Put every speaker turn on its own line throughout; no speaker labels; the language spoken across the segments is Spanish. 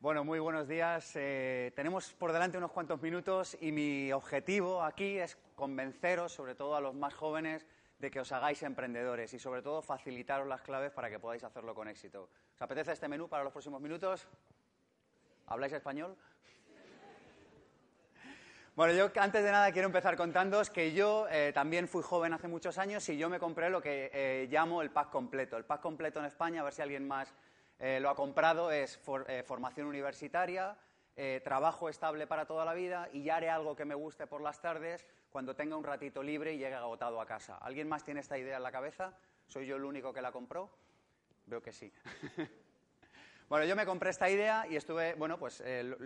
Bueno, muy buenos días. Eh, tenemos por delante unos cuantos minutos y mi objetivo aquí es convenceros, sobre todo a los más jóvenes, de que os hagáis emprendedores y sobre todo facilitaros las claves para que podáis hacerlo con éxito. ¿Os apetece este menú para los próximos minutos? ¿Habláis español? Bueno, yo antes de nada quiero empezar contándoos que yo eh, también fui joven hace muchos años y yo me compré lo que eh, llamo el pack completo. El pack completo en España, a ver si alguien más eh, lo ha comprado, es formación universitaria, trabajo estable para toda la vida y ya haré algo que me guste por las tardes cuando tenga un ratito libre y llegue agotado a casa. ¿Alguien más tiene esta idea en la cabeza? ¿Soy yo el único que la compró? Veo que sí. Bueno, yo me compré esta idea y estuve, bueno, pues eh,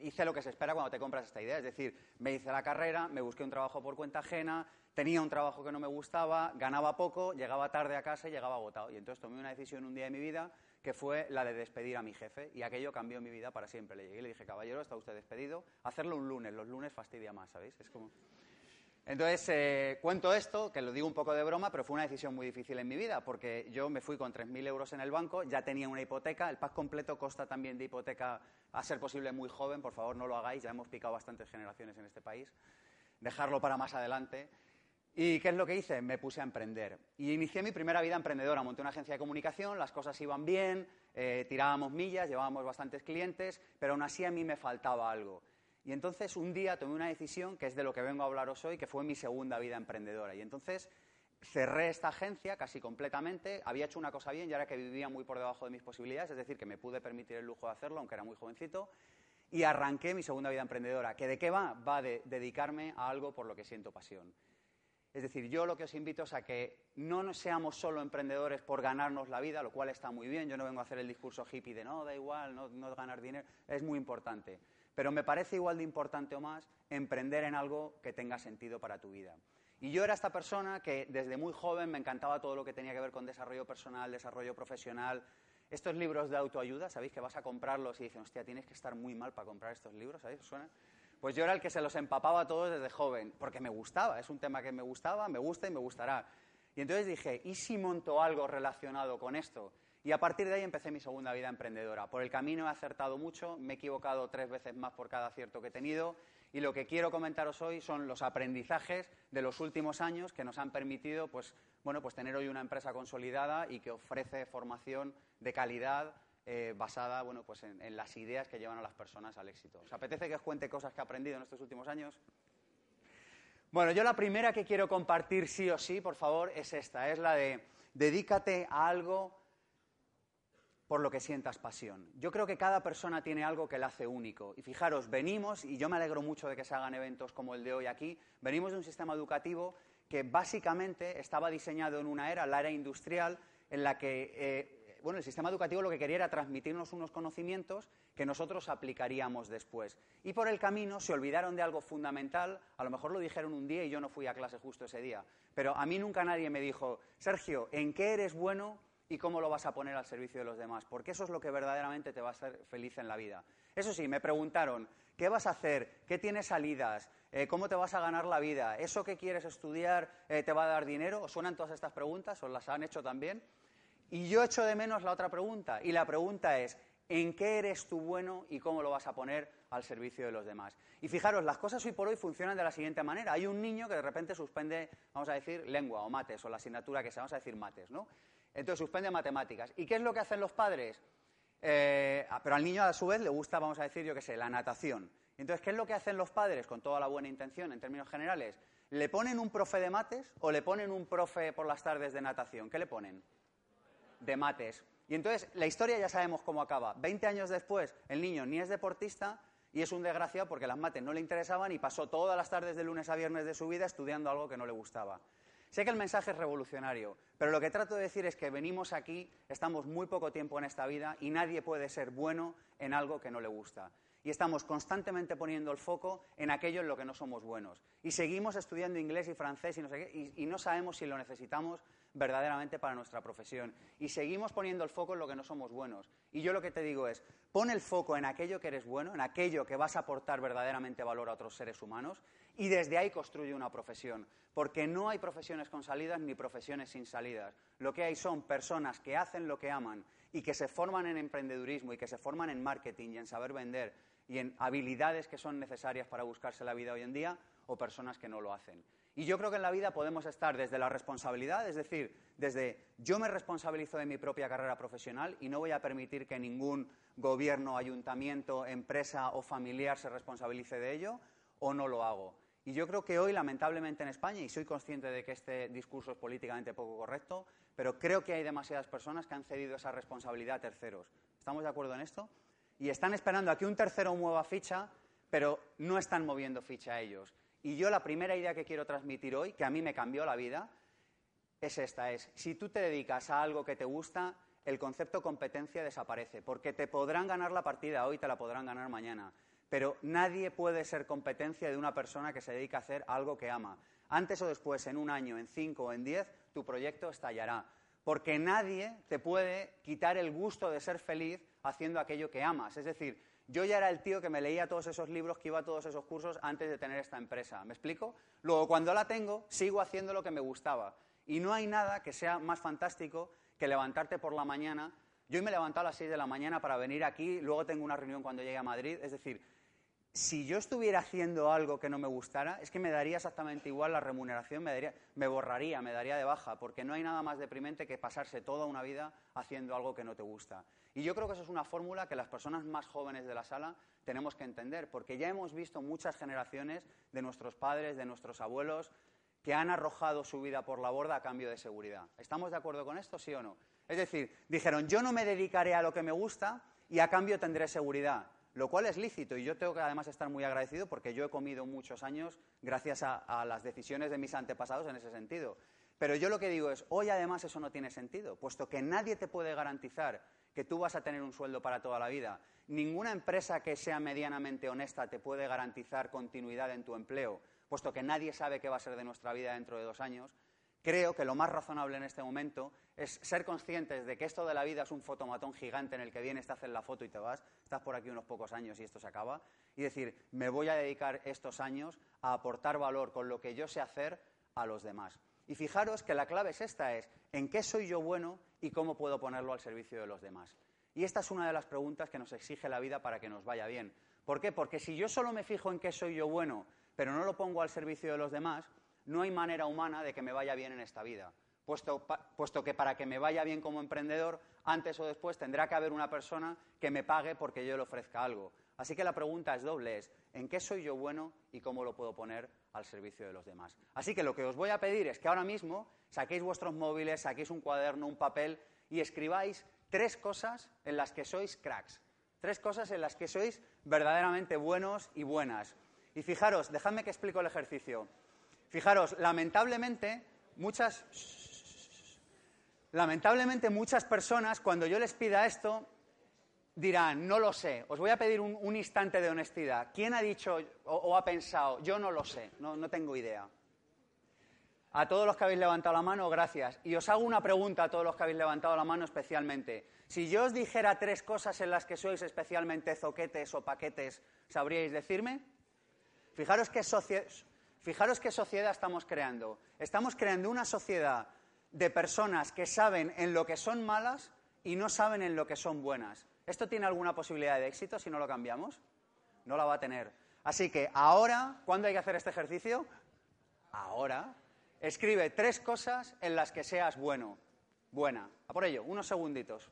hice lo que se espera cuando te compras esta idea. Es decir, me hice la carrera, me busqué un trabajo por cuenta ajena, tenía un trabajo que no me gustaba, ganaba poco, llegaba tarde a casa y llegaba agotado. Y entonces tomé una decisión un día de mi vida que fue la de despedir a mi jefe y aquello cambió mi vida para siempre. Le llegué y le dije, caballero, está usted despedido, hacerlo un lunes, los lunes fastidia más, ¿sabéis? Es como... Entonces, eh, cuento esto, que lo digo un poco de broma, pero fue una decisión muy difícil en mi vida, porque yo me fui con 3.000 euros en el banco, ya tenía una hipoteca, el pack completo consta también de hipoteca, a ser posible muy joven, por favor no lo hagáis, ya hemos picado bastantes generaciones en este país, dejarlo para más adelante. ¿Y qué es lo que hice? Me puse a emprender. Y inicié mi primera vida emprendedora. Monté una agencia de comunicación, las cosas iban bien, eh, tirábamos millas, llevábamos bastantes clientes, pero aún así a mí me faltaba algo. Y entonces un día tomé una decisión, que es de lo que vengo a hablaros hoy, que fue mi segunda vida emprendedora. Y entonces cerré esta agencia casi completamente, había hecho una cosa bien, ya era que vivía muy por debajo de mis posibilidades, es decir, que me pude permitir el lujo de hacerlo, aunque era muy jovencito, y arranqué mi segunda vida emprendedora. ¿Que ¿De qué va? Va de dedicarme a algo por lo que siento pasión. Es decir, yo lo que os invito es a que no seamos solo emprendedores por ganarnos la vida, lo cual está muy bien, yo no vengo a hacer el discurso hippie de no, da igual, no, ganar dinero, es muy importante pero me parece igual de importante o más emprender en algo que tenga sentido para tu vida. Y yo era esta persona que desde muy joven me encantaba todo lo que tenía que ver con desarrollo personal, desarrollo profesional. Estos libros de autoayuda, ¿sabéis? Que vas a comprarlos y dicen, hostia, tienes que estar muy mal para comprar estos libros, ¿sabéis? ¿Suena? Pues yo era el que se los empapaba todos desde joven, porque me gustaba, es un tema que me gustaba, me gusta y me gustará. Y entonces dije, ¿y si monto algo relacionado con esto? Y a partir de ahí empecé mi segunda vida emprendedora. Por el camino he acertado mucho, me he equivocado tres veces más por cada acierto que he tenido y lo que quiero comentaros hoy son los aprendizajes de los últimos años que nos han permitido pues, bueno, pues tener hoy una empresa consolidada y que ofrece formación de calidad eh, basada bueno, pues en, las ideas que llevan a las personas al éxito. ¿Os apetece que os cuente cosas que he aprendido en estos últimos años? Bueno, yo la primera que quiero compartir sí o sí, por favor, es esta, es la de dedícate a algo por lo que sientas pasión. Yo creo que cada persona tiene algo que le hace único. Y fijaros, venimos, y yo me alegro mucho de que se hagan eventos como el de hoy aquí, venimos de un sistema educativo que básicamente estaba diseñado en una era, la era industrial, en la que, eh, bueno, el sistema educativo lo que quería era transmitirnos unos conocimientos que nosotros aplicaríamos después. Y por el camino se olvidaron de algo fundamental, a lo mejor lo dijeron un día y yo no fui a clase justo ese día, pero a mí nunca nadie me dijo, Sergio, ¿en qué eres bueno y cómo lo vas a poner al servicio de los demás, porque eso es lo que verdaderamente te va a hacer feliz en la vida. Eso sí, me preguntaron, ¿qué vas a hacer? ¿Qué tienes salidas? Eh, ¿Cómo te vas a ganar la vida? ¿Eso que quieres estudiar eh, te va a dar dinero? ¿Os suenan todas estas preguntas? ¿Os las han hecho también? Y yo echo de menos la otra pregunta, y la pregunta es, ¿en qué eres tú bueno y cómo lo vas a poner al servicio de los demás? Y fijaros, las cosas hoy por hoy funcionan de la siguiente manera. Hay un niño que de repente suspende, vamos a decir, lengua o mates, o la asignatura que sea, vamos a decir mates, ¿no? Entonces suspende matemáticas. ¿Y qué es lo que hacen los padres? Eh, ah, pero al niño a su vez le gusta, vamos a decir, yo qué sé, la natación. Entonces, ¿qué es lo que hacen los padres con toda la buena intención en términos generales? ¿Le ponen un profe de mates o le ponen un profe por las tardes de natación? ¿Qué le ponen? De mates. Y entonces la historia ya sabemos cómo acaba. Veinte años después, el niño ni es deportista y es un desgraciado porque las mates no le interesaban y pasó todas las tardes de lunes a viernes de su vida estudiando algo que no le gustaba. Sé que el mensaje es revolucionario, pero lo que trato de decir es que venimos aquí, estamos muy poco tiempo en esta vida y nadie puede ser bueno en algo que no le gusta. Y estamos constantemente poniendo el foco en aquello en lo que no somos buenos. Y seguimos estudiando inglés y francés y no, y, no sabemos si lo necesitamos verdaderamente para nuestra profesión. Y seguimos poniendo el foco en lo que no somos buenos. Y yo lo que te digo es, pon el foco en aquello que eres bueno, en aquello que vas a aportar verdaderamente valor a otros seres humanos, y desde ahí construye una profesión. Porque no hay profesiones con salidas ni profesiones sin salidas. Lo que hay son personas que hacen lo que aman y que se forman en emprendedurismo y que se forman en marketing y en saber vender y en habilidades que son necesarias para buscarse la vida hoy en día o personas que no lo hacen. Y yo creo que en la vida podemos estar desde la responsabilidad, es decir, desde yo me responsabilizo de mi propia carrera profesional y no voy a permitir que ningún gobierno, ayuntamiento, empresa o familiar se responsabilice de ello, o no lo hago. Y yo creo que hoy, lamentablemente en España, y soy consciente de que este discurso es políticamente poco correcto, pero creo que hay demasiadas personas que han cedido esa responsabilidad a terceros. ¿Estamos de acuerdo en esto? Y están esperando a que un tercero mueva ficha, pero no están moviendo ficha ellos. Y yo la primera idea que quiero transmitir hoy, que a mí me cambió la vida, es esta, es, si tú te dedicas a algo que te gusta, el concepto competencia desaparece, porque te podrán ganar la partida hoy, te la podrán ganar mañana, pero nadie puede ser competencia de una persona que se dedica a hacer algo que ama. Antes o después, en un año, en cinco o en diez, tu proyecto estallará, porque nadie te puede quitar el gusto de ser feliz haciendo aquello que amas. Es decir, yo ya era el tío que me leía todos esos libros, que iba a todos esos cursos antes de tener esta empresa. ¿Me explico? Luego, cuando la tengo, sigo haciendo lo que me gustaba. Y no hay nada que sea más fantástico que levantarte por la mañana. Yo me he levantado a las 6 de la mañana para venir aquí, luego tengo una reunión cuando llegue a Madrid. Es decir, si yo estuviera haciendo algo que no me gustara, es que me daría exactamente igual la remuneración, me borraría, me daría de baja, porque no hay nada más deprimente que pasarse toda una vida haciendo algo que no te gusta. Y yo creo que eso es una fórmula que las personas más jóvenes de la sala tenemos que entender, porque ya hemos visto muchas generaciones de nuestros padres, de nuestros abuelos, que han arrojado su vida por la borda a cambio de seguridad. ¿Estamos de acuerdo con esto, sí o no? Es decir, dijeron, yo no me dedicaré a lo que me gusta y a cambio tendré seguridad lo cual es lícito y yo tengo que además estar muy agradecido porque yo he comido muchos años gracias a, las decisiones de mis antepasados en ese sentido. Pero yo lo que digo es, hoy además eso no tiene sentido, puesto que nadie te puede garantizar que tú vas a tener un sueldo para toda la vida. Ninguna empresa que sea medianamente honesta te puede garantizar continuidad en tu empleo, puesto que nadie sabe qué va a ser de nuestra vida dentro de dos años. Creo que lo más razonable en este momento es ser conscientes de que esto de la vida es un fotomatón gigante en el que vienes, te hacen la foto y te vas, estás por aquí unos pocos años y esto se acaba, y decir, me voy a dedicar estos años a aportar valor con lo que yo sé hacer a los demás. Y fijaros que la clave es esta, es en qué soy yo bueno y cómo puedo ponerlo al servicio de los demás. Y esta es una de las preguntas que nos exige la vida para que nos vaya bien. ¿Por qué? Porque si yo solo me fijo en qué soy yo bueno, pero no lo pongo al servicio de los demás, no hay manera humana de que me vaya bien en esta vida puesto, que para que me vaya bien como emprendedor, antes o después tendrá que haber una persona que me pague porque yo le ofrezca algo. Así que la pregunta es doble, es ¿en qué soy yo bueno y cómo lo puedo poner al servicio de los demás? Así que lo que os voy a pedir es que ahora mismo saquéis vuestros móviles, saquéis un cuaderno, un papel y escribáis tres cosas en las que sois cracks. Tres cosas en las que sois verdaderamente buenos y buenas. Y fijaros, dejadme que explico el ejercicio. Fijaros, lamentablemente, muchas Lamentablemente muchas personas, cuando yo les pida esto, dirán, no lo sé. Os voy a pedir un, instante de honestidad. ¿Quién ha dicho o, ha pensado, yo no lo sé, no, tengo idea? A todos los que habéis levantado la mano, gracias. Y os hago una pregunta a todos los que habéis levantado la mano especialmente. Si yo os dijera tres cosas en las que sois especialmente zoquetes o paquetes, ¿sabríais decirme? Fijaros qué sociedad estamos creando. Estamos creando una sociedad de personas que saben en lo que son malas y no saben en lo que son buenas. ¿Esto tiene alguna posibilidad de éxito si no lo cambiamos? No la va a tener. Así que ahora, ¿cuándo hay que hacer este ejercicio? Ahora. Escribe tres cosas en las que seas bueno. Buena. A por ello, unos segunditos.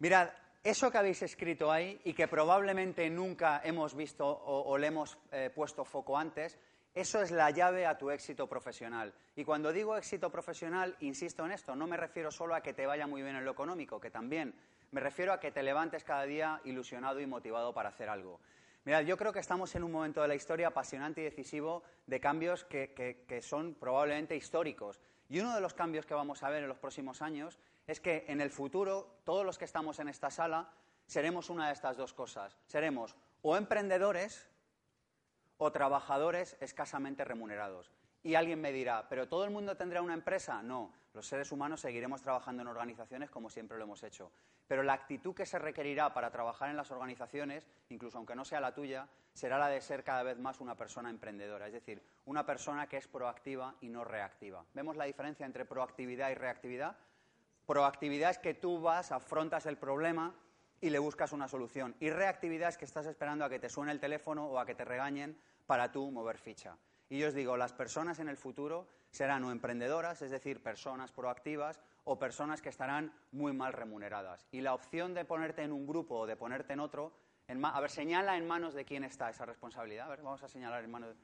Mirad, eso que habéis escrito ahí y que probablemente nunca hemos visto o, le hemos eh, puesto foco antes, eso es la llave a tu éxito profesional. Y cuando digo éxito profesional, insisto en esto, no me refiero solo a que te vaya muy bien en lo económico, que también, me refiero a que te levantes cada día ilusionado y motivado para hacer algo. Mirad, yo creo que estamos en un momento de la historia apasionante y decisivo de cambios que, que, son probablemente históricos. Y uno de los cambios que vamos a ver en los próximos años es que en el futuro todos los que estamos en esta sala seremos una de estas dos cosas. Seremos o emprendedores o trabajadores escasamente remunerados. Y alguien me dirá, ¿pero todo el mundo tendrá una empresa? No, los seres humanos seguiremos trabajando en organizaciones como siempre lo hemos hecho. Pero la actitud que se requerirá para trabajar en las organizaciones, incluso aunque no sea la tuya, será la de ser cada vez más una persona emprendedora, es decir, una persona que es proactiva y no reactiva. ¿Vemos la diferencia entre proactividad y reactividad? Proactividad es que tú vas, afrontas el problema y le buscas una solución. Y reactividad es que estás esperando a que te suene el teléfono o a que te regañen para tú mover ficha. Y yo os digo, las personas en el futuro serán o emprendedoras, es decir, personas proactivas, o personas que estarán muy mal remuneradas. Y la opción de ponerte en un grupo o de ponerte en otro, a ver, señala en manos de quién está esa responsabilidad. A ver, vamos a señalar en manos. De...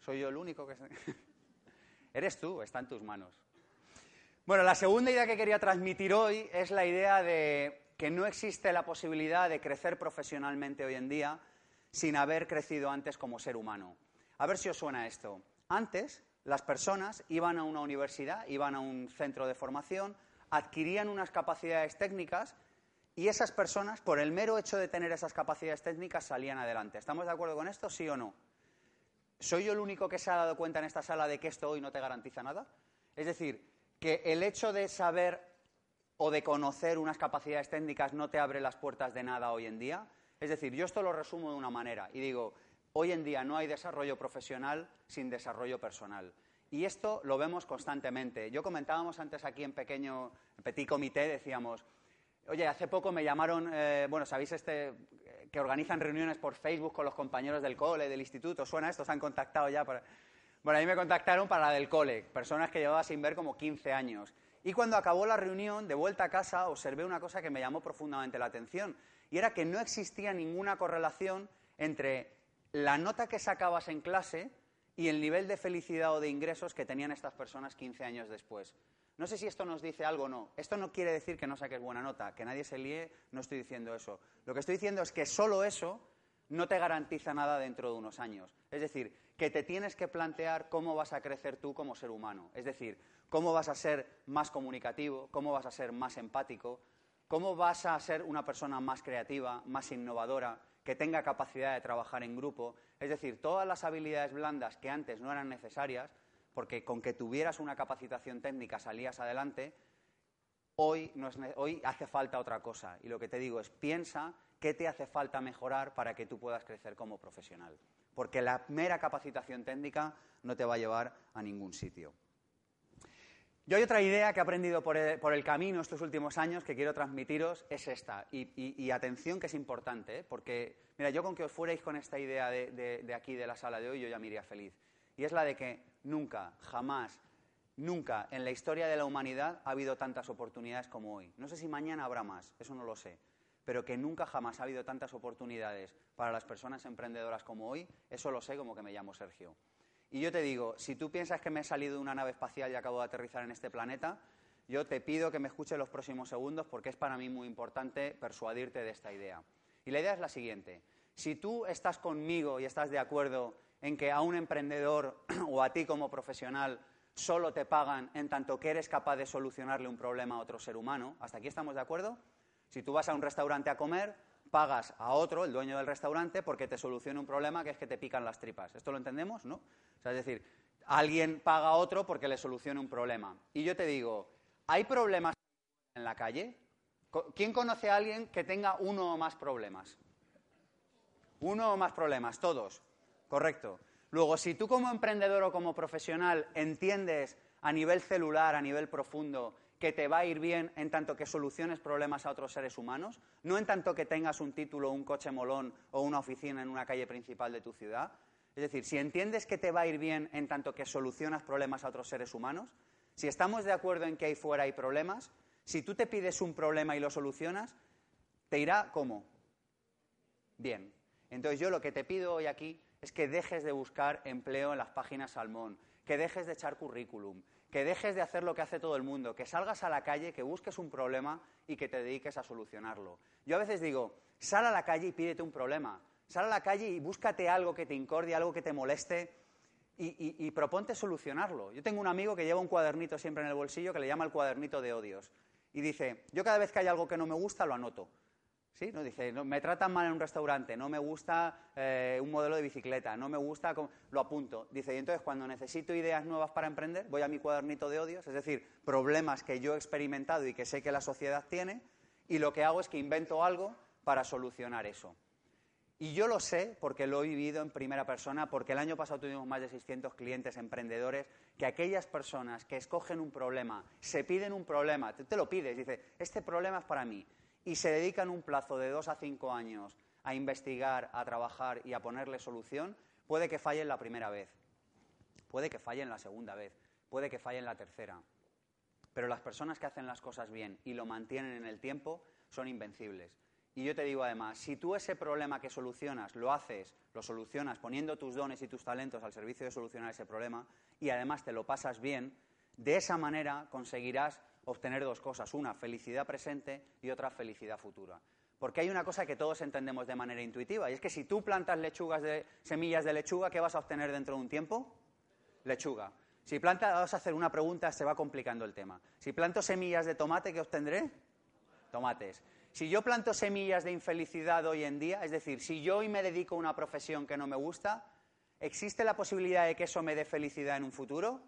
¿Soy yo el único que.? Eres tú, está en tus manos. Bueno, la segunda idea que quería transmitir hoy es la idea de que no existe la posibilidad de crecer profesionalmente hoy en día sin haber crecido antes como ser humano. A ver si os suena esto. Antes, las personas iban a una universidad, iban a un centro de formación, adquirían unas capacidades técnicas y esas personas, por el mero hecho de tener esas capacidades técnicas, salían adelante. ¿Estamos de acuerdo con esto, sí o no? ¿Soy yo el único que se ha dado cuenta en esta sala de que esto hoy no te garantiza nada? Es decir, que el hecho de saber o de conocer unas capacidades técnicas no te abre las puertas de nada hoy en día. Es decir, yo esto lo resumo de una manera y digo, Hoy en día no hay desarrollo profesional sin desarrollo personal. Y esto lo vemos constantemente. Yo comentábamos antes aquí en pequeño, en petit comité, decíamos, oye, hace poco me llamaron, eh, bueno, ¿sabéis este, que organizan reuniones por Facebook con los compañeros del cole, del instituto? ¿Suena esto? ¿Se han contactado ya? Para... Bueno, a mí me contactaron para la del cole, personas que llevaba sin ver como 15 años. Y cuando acabó la reunión, de vuelta a casa, observé una cosa que me llamó profundamente la atención, y era que no existía ninguna correlación entre la nota que sacabas en clase y el nivel de felicidad o de ingresos que tenían estas personas 15 años después. No sé si esto nos dice algo o no. Esto no quiere decir que no saques buena nota, que nadie se líe, no estoy diciendo eso. Lo que estoy diciendo es que solo eso no te garantiza nada dentro de unos años. Es decir, que te tienes que plantear cómo vas a crecer tú como ser humano. Es decir, cómo vas a ser más comunicativo, cómo vas a ser más empático, cómo vas a ser una persona más creativa, más innovadora, que tenga capacidad de trabajar en grupo, es decir, todas las habilidades blandas que antes no eran necesarias, porque con que tuvieras una capacitación técnica salías adelante, hoy, hoy hace falta otra cosa. Y lo que te digo es, piensa qué te hace falta mejorar para que tú puedas crecer como profesional. Porque la mera capacitación técnica no te va a llevar a ningún sitio. Yo hay otra idea que he aprendido por el, camino estos últimos años que quiero transmitiros, es esta. Y, atención que es importante, ¿eh? porque, mira, yo con que os fuerais con esta idea de, aquí, de la sala de hoy, yo ya me iría feliz. Y es la de que nunca, jamás, nunca en la historia de la humanidad ha habido tantas oportunidades como hoy. No sé si mañana habrá más, eso no lo sé. Pero que nunca jamás ha habido tantas oportunidades para las personas emprendedoras como hoy, eso lo sé como que me llamo Sergio. Y yo te digo, si tú piensas que me he salido de una nave espacial y acabo de aterrizar en este planeta, yo te pido que me escuches los próximos segundos porque es para mí muy importante persuadirte de esta idea. Y la idea es la siguiente. Si tú estás conmigo y estás de acuerdo en que a un emprendedor o a ti como profesional solo te pagan en tanto que eres capaz de solucionarle un problema a otro ser humano, ¿hasta aquí estamos de acuerdo? Si tú vas a un restaurante a comer, pagas a otro, el dueño del restaurante, porque te solucione un problema que es que te pican las tripas. ¿Esto lo entendemos? ¿No? es decir, alguien paga a otro porque le solucione un problema. Y yo te digo, ¿hay problemas en la calle? ¿Quién conoce a alguien que tenga uno o más problemas? Uno o más problemas, todos. Correcto. Luego, si tú como emprendedor o como profesional entiendes a nivel celular, a nivel profundo, que te va a ir bien en tanto que soluciones problemas a otros seres humanos, no en tanto que tengas un título, un coche molón o una oficina en una calle principal de tu ciudad. Es decir, si entiendes que te va a ir bien en tanto que solucionas problemas a otros seres humanos, si estamos de acuerdo en que ahí fuera hay problemas, si tú te pides un problema y lo solucionas, te irá cómo? Bien. Entonces yo lo que te pido hoy aquí es que dejes de buscar empleo en las páginas Salmón, que dejes de echar currículum, que dejes de hacer lo que hace todo el mundo, que salgas a la calle, que busques un problema y que te dediques a solucionarlo. Yo a veces digo, sal a la calle y pídete un problema, sal a la calle y búscate algo que te incordie, algo que te moleste y, proponte solucionarlo. Yo tengo un amigo que lleva un cuadernito siempre en el bolsillo que le llama el cuadernito de odios y dice, yo cada vez que hay algo que no me gusta lo anoto. Sí, no dice, me tratan mal en un restaurante, no me gusta eh, un modelo de bicicleta, no me gusta, lo apunto. Dice, y entonces cuando necesito ideas nuevas para emprender, voy a mi cuadernito de odios, es decir, problemas que yo he experimentado y que sé que la sociedad tiene, y lo que hago es que invento algo para solucionar eso. Y yo lo sé porque lo he vivido en primera persona, porque el año pasado tuvimos más de 600 clientes emprendedores, que aquellas personas que escogen un problema, se piden un problema, te, te lo pides, dice, este problema es para mí y se dedican un plazo de dos a cinco años a investigar, a trabajar y a ponerle solución, puede que fallen la primera vez, puede que fallen la segunda vez, puede que fallen la tercera. Pero las personas que hacen las cosas bien y lo mantienen en el tiempo son invencibles. Y yo te digo además, si tú ese problema que solucionas lo haces, lo solucionas poniendo tus dones y tus talentos al servicio de solucionar ese problema y además te lo pasas bien, de esa manera conseguirás obtener dos cosas, una felicidad presente y otra felicidad futura. Porque hay una cosa que todos entendemos de manera intuitiva, y es que si tú plantas lechugas de, semillas de lechuga, ¿qué vas a obtener dentro de un tiempo? Lechuga. Si plantas, vas a hacer una pregunta, se va complicando el tema. Si planto semillas de tomate, ¿qué obtendré? Tomates. Si yo planto semillas de infelicidad hoy en día, es decir, si yo hoy me dedico a una profesión que no me gusta, ¿existe la posibilidad de que eso me dé felicidad en un futuro?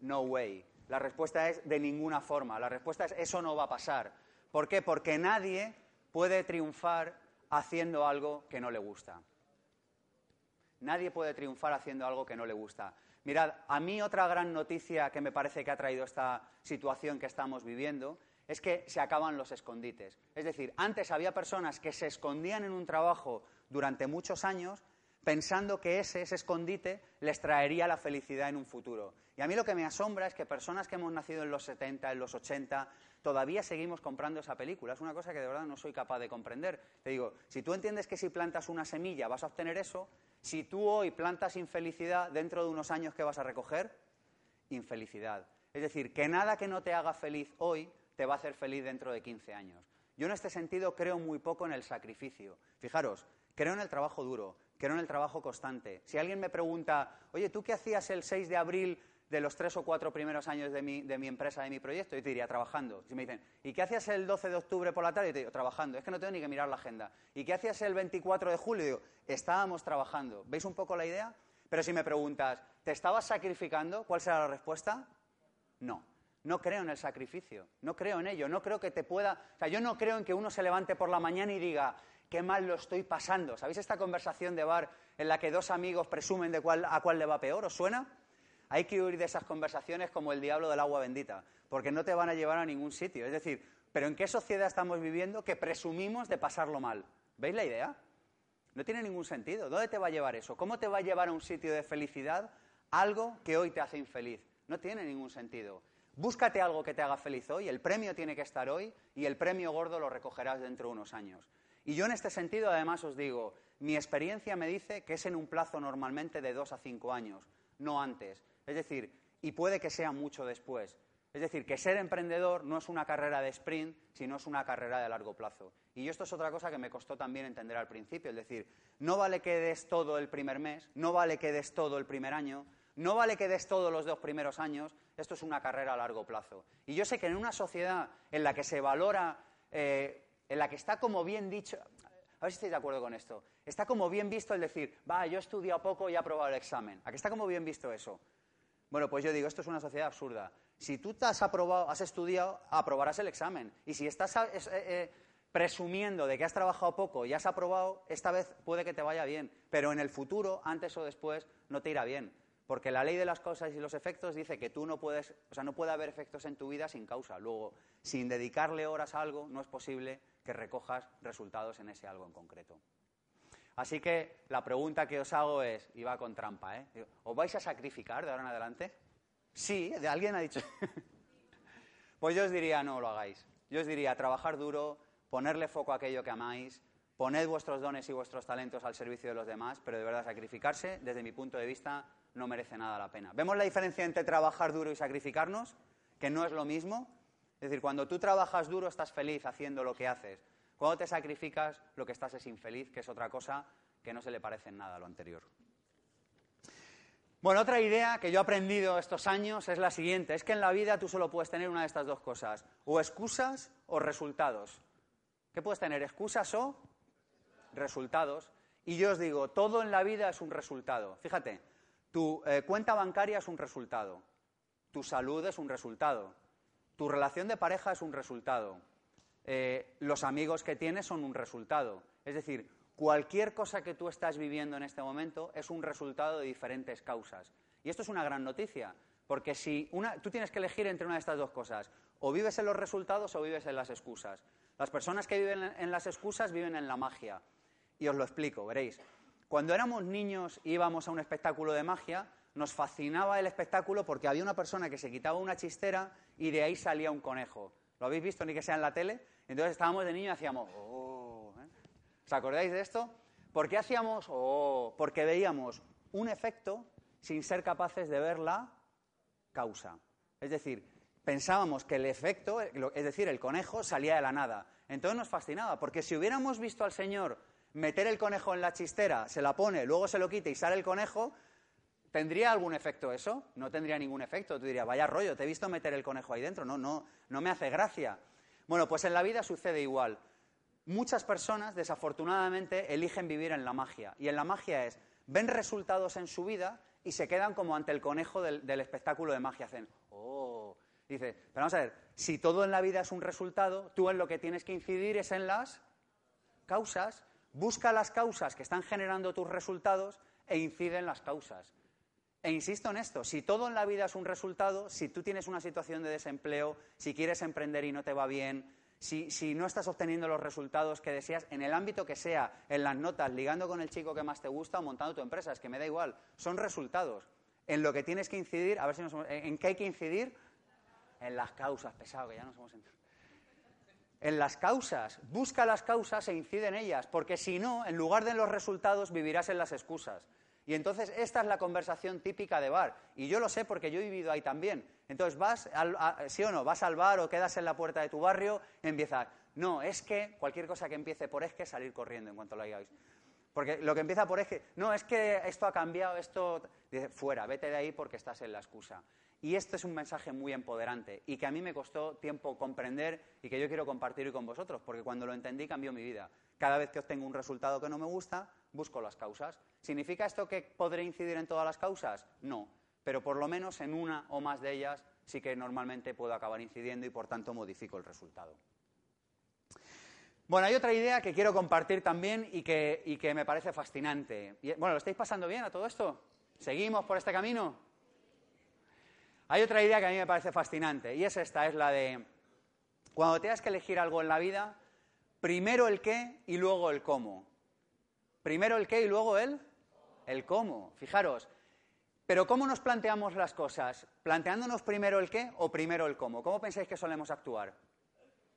No way. La respuesta es de ninguna forma. La respuesta es eso no va a pasar. ¿Por qué? Porque nadie puede triunfar haciendo algo que no le gusta. Nadie puede triunfar haciendo algo que no le gusta. Mirad, a mí otra gran noticia que me parece que ha traído esta situación que estamos viviendo es que se acaban los escondites. Es decir, antes había personas que se escondían en un trabajo durante muchos años pensando que ese, escondite les traería la felicidad en un futuro. Y a mí lo que me asombra es que personas que hemos nacido en los 70, en los 80, todavía seguimos comprando esa película. Es una cosa que de verdad no soy capaz de comprender. Te digo, si tú entiendes que si plantas una semilla vas a obtener eso, si tú hoy plantas infelicidad, dentro de unos años, ¿qué vas a recoger? Infelicidad. Es decir, que nada que no te haga feliz hoy te va a hacer feliz dentro de 15 años. Yo en este sentido creo muy poco en el sacrificio. Fijaros, creo en el trabajo duro, creo en el trabajo constante. Si alguien me pregunta, oye, ¿tú qué hacías el 6 de abril de los tres o cuatro primeros años de mi, de mi empresa, de mi proyecto? Yo te diría, trabajando. Si me dicen, ¿y qué hacías el 12 de octubre por la tarde? Yo te digo, trabajando. Es que no tengo ni que mirar la agenda. ¿Y qué hacías el 24 de julio? Estábamos trabajando. ¿Veis un poco la idea? Pero si me preguntas, ¿te estabas sacrificando? ¿Cuál será la respuesta? No. No creo en el sacrificio, no creo en ello, no creo que te pueda... O sea, yo no creo en que uno se levante por la mañana y diga, qué mal lo estoy pasando. ¿Sabéis esta conversación de bar en la que dos amigos presumen de cuál, a cuál le va peor? ¿Os suena? Hay que huir de esas conversaciones como el diablo del agua bendita, porque no te van a llevar a ningún sitio. Es decir, ¿pero en qué sociedad estamos viviendo que presumimos de pasarlo mal? ¿Veis la idea? No tiene ningún sentido. ¿Dónde te va a llevar eso? ¿Cómo te va a llevar a un sitio de felicidad algo que hoy te hace infeliz? No tiene ningún sentido. Búscate algo que te haga feliz hoy, el premio tiene que estar hoy y el premio gordo lo recogerás dentro de unos años. Y yo en este sentido, además, os digo, mi experiencia me dice que es en un plazo normalmente de dos a cinco años, no antes. Es decir, y puede que sea mucho después. Es decir, que ser emprendedor no es una carrera de sprint, sino es una carrera de largo plazo. Y esto es otra cosa que me costó también entender al principio. Es decir, no vale que des todo el primer mes, no vale que des todo el primer año, no vale que des todos los dos primeros años, esto es una carrera a largo plazo. Y yo sé que en una sociedad en la que se valora eh, en la que está como bien dicho, a ver si estáis de acuerdo con esto, está como bien visto el decir, va, yo he estudiado poco y he aprobado el examen. ¿A qué está como bien visto eso? Bueno, pues yo digo, esto es una sociedad absurda. Si tú te has aprobado, has estudiado, aprobarás el examen. Y si estás eh, eh, presumiendo de que has trabajado poco y has aprobado, esta vez puede que te vaya bien. Pero en el futuro, antes o después, no te irá bien. Porque la ley de las causas y los efectos dice que tú no puedes, o sea, no puede haber efectos en tu vida sin causa. Luego, sin dedicarle horas a algo, no es posible que recojas resultados en ese algo en concreto. Así que la pregunta que os hago es, y va con trampa, ¿eh? ¿Os vais a sacrificar de ahora en adelante? Sí, de alguien ha dicho. pues yo os diría, no lo hagáis. Yo os diría, trabajar duro, ponerle foco a aquello que amáis, poned vuestros dones y vuestros talentos al servicio de los demás, pero de verdad sacrificarse, desde mi punto de vista, no merece nada la pena. ¿Vemos la diferencia entre trabajar duro y sacrificarnos? Que no es lo mismo. Es decir, cuando tú trabajas duro estás feliz haciendo lo que haces. Cuando te sacrificas, lo que estás es infeliz, que es otra cosa que no se le parece en nada a lo anterior. Bueno, otra idea que yo he aprendido estos años es la siguiente, es que en la vida tú solo puedes tener una de estas dos cosas, o excusas o resultados. ¿Qué puedes tener? ¿Excusas o resultados? Y yo os digo, todo en la vida es un resultado. Fíjate, tu eh, cuenta bancaria es un resultado, tu salud es un resultado, tu relación de pareja es un resultado, eh, los amigos que tienes son un resultado. Es decir, cualquier cosa que tú estás viviendo en este momento es un resultado de diferentes causas. Y esto es una gran noticia, porque si tú tienes que elegir entre una de estas dos cosas, o vives en los resultados o vives en las excusas. Las personas que viven en las excusas viven en la magia. Y os lo explico, veréis. Cuando éramos niños y íbamos a un espectáculo de magia, nos fascinaba el espectáculo porque había una persona que se quitaba una chistera y de ahí salía un conejo. ¿Lo habéis visto ni que sea en la tele? Entonces estábamos de niño y hacíamos, oh, ¿eh? ¿Os acordáis de esto? ¿Por qué hacíamos, oh? Porque veíamos un efecto sin ser capaces de ver la causa. Es decir, pensábamos que el efecto, es decir, el conejo, salía de la nada. Entonces nos fascinaba, porque si hubiéramos visto al Señor meter el conejo en la chistera, se la pone, luego se lo quita y sale el conejo, ¿tendría algún efecto eso? No tendría ningún efecto. Tú dirías, vaya rollo, te he visto meter el conejo ahí dentro. No, no, no me hace gracia. Bueno, pues en la vida sucede igual. Muchas personas, desafortunadamente, eligen vivir en la magia. Y en la magia es, ven resultados en su vida y se quedan como ante el conejo del, del espectáculo de magia. Hacen, oh, Dice, pero vamos a ver, si todo en la vida es un resultado, tú en lo que tienes que incidir es en las causas. Busca las causas que están generando tus resultados e incide en las causas. E insisto en esto, si todo en la vida es un resultado, si tú tienes una situación de desempleo, si quieres emprender y no te va bien, si, si, no estás obteniendo los resultados que deseas, en el ámbito que sea, en las notas, ligando con el chico que más te gusta o montando tu empresa, es que me da igual, son resultados. En lo que tienes que incidir, a ver si nos, en qué hay que incidir, en las causas, pesado, que ya no somos... En... en las causas, busca las causas e incide en ellas, porque si no, en lugar de los resultados, vivirás en las excusas. Y entonces esta es la conversación típica de bar. Y yo lo sé porque yo he vivido ahí también. Entonces vas, al, sí o no, vas al bar o quedas en la puerta de tu barrio empiezas, no, es que cualquier cosa que empiece por es que salir corriendo en cuanto lo hagáis. Porque lo que empieza por es que, no, es que esto ha cambiado, esto, dice, fuera, vete de ahí porque estás en la excusa. Y este es un mensaje muy empoderante y que a mí me costó tiempo comprender y que yo quiero compartir hoy con vosotros, porque cuando lo entendí cambió mi vida. Cada vez que obtengo un resultado que no me gusta, busco las causas. ¿Significa esto que podré incidir en todas las causas? No, pero por lo menos en una o más de ellas sí que normalmente puedo acabar incidiendo y por tanto modifico el resultado. Bueno, hay otra idea que quiero compartir también y que, y me parece fascinante. Bueno, ¿lo estáis pasando bien a todo esto? ¿Seguimos por este camino? Hay otra idea que a mí me parece fascinante y es esta, es la de cuando tengas que elegir algo en la vida, primero el qué y luego el cómo. Primero el qué y luego el, el cómo. Fijaros, pero ¿cómo nos planteamos las cosas? ¿Planteándonos primero el qué o primero el cómo? ¿Cómo pensáis que solemos actuar?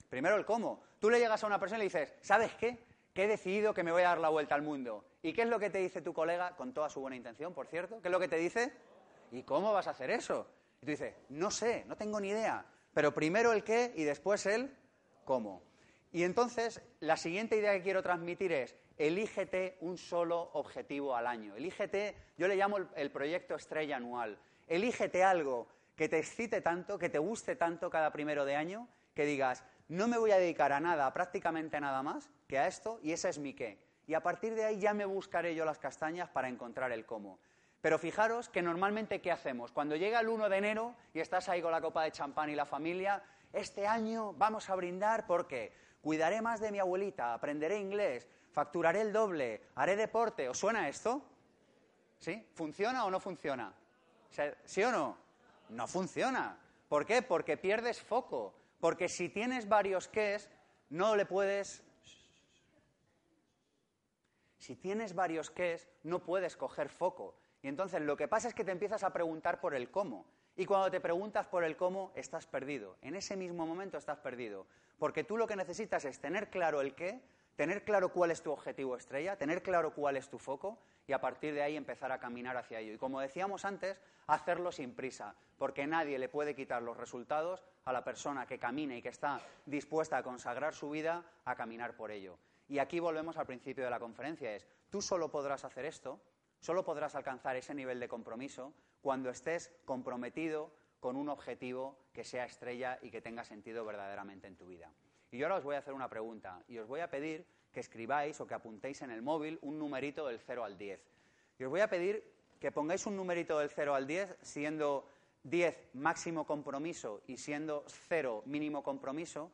Primero el cómo. Tú le llegas a una persona y le dices, ¿sabes qué? Que he decidido que me voy a dar la vuelta al mundo. ¿Y qué es lo que te dice tu colega, con toda su buena intención, por cierto? ¿Qué es lo que te dice? ¿Y cómo vas a hacer eso? Y tú dices, no sé, no tengo ni idea, pero primero el qué y después el cómo. Y entonces, la siguiente idea que quiero transmitir es, elígete un solo objetivo al año. Elígete, yo le llamo el, proyecto estrella anual. Elígete algo que te excite tanto, que te guste tanto cada primero de año, que digas, no me voy a dedicar a nada, prácticamente nada más que a esto, y ese es mi qué. Y a partir de ahí ya me buscaré yo las castañas para encontrar el cómo. Pero fijaros que normalmente, ¿qué hacemos? Cuando llega el 1 de enero y estás ahí con la copa de champán y la familia, este año vamos a brindar porque cuidaré más de mi abuelita, aprenderé inglés, facturaré el doble, haré deporte. ¿Os suena esto? ¿Sí? ¿Funciona o no funciona? ¿Sí o no? No funciona. ¿Por qué? Porque pierdes foco. Porque si tienes varios qués, no le puedes... Si tienes varios qués, no puedes coger foco. Y entonces lo que pasa es que te empiezas a preguntar por el cómo. Y cuando te preguntas por el cómo, estás perdido. En ese mismo momento estás perdido. Porque tú lo que necesitas es tener claro el qué, tener claro cuál es tu objetivo estrella, tener claro cuál es tu foco y a partir de ahí empezar a caminar hacia ello. Y como decíamos antes, hacerlo sin prisa, porque nadie le puede quitar los resultados a la persona que camina y que está dispuesta a consagrar su vida a caminar por ello. Y aquí volvemos al principio de la conferencia, es, tú solo podrás hacer esto Solo podrás alcanzar ese nivel de compromiso cuando estés comprometido con un objetivo que sea estrella y que tenga sentido verdaderamente en tu vida. Y yo ahora os voy a hacer una pregunta y os voy a pedir que escribáis o que apuntéis en el móvil un numerito del 0 al 10. Y os voy a pedir que pongáis un numerito del 0 al 10, siendo 10 máximo compromiso y siendo 0 mínimo compromiso.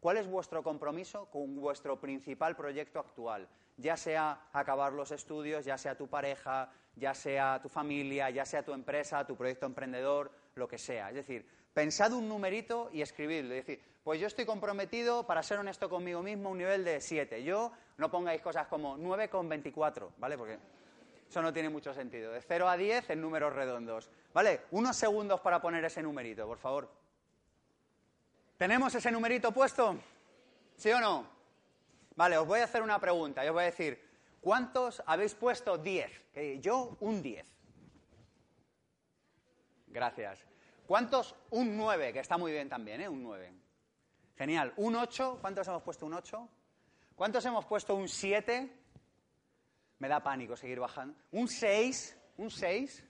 ¿Cuál es vuestro compromiso con vuestro principal proyecto actual? Ya sea acabar los estudios, ya sea tu pareja, ya sea tu familia, ya sea tu empresa, tu proyecto emprendedor, lo que sea. Es decir, pensad un numerito y escribidlo. Es decir, pues yo estoy comprometido, para ser honesto conmigo mismo, un nivel de 7. Yo no pongáis cosas como 9,24, ¿vale? Porque eso no tiene mucho sentido. De 0 a 10 en números redondos. ¿Vale? Unos segundos para poner ese numerito, por favor. ¿Tenemos ese numerito puesto? ¿Sí o no? Vale, os voy a hacer una pregunta. Yo voy a decir, ¿cuántos habéis puesto 10? Yo un 10. Gracias. ¿Cuántos? Un 9, que está muy bien también, ¿eh? Un 9. Genial. ¿Un 8? ¿Cuántos hemos puesto un 8? ¿Cuántos hemos puesto un 7? Me da pánico seguir bajando. ¿Un 6? ¿Un 6?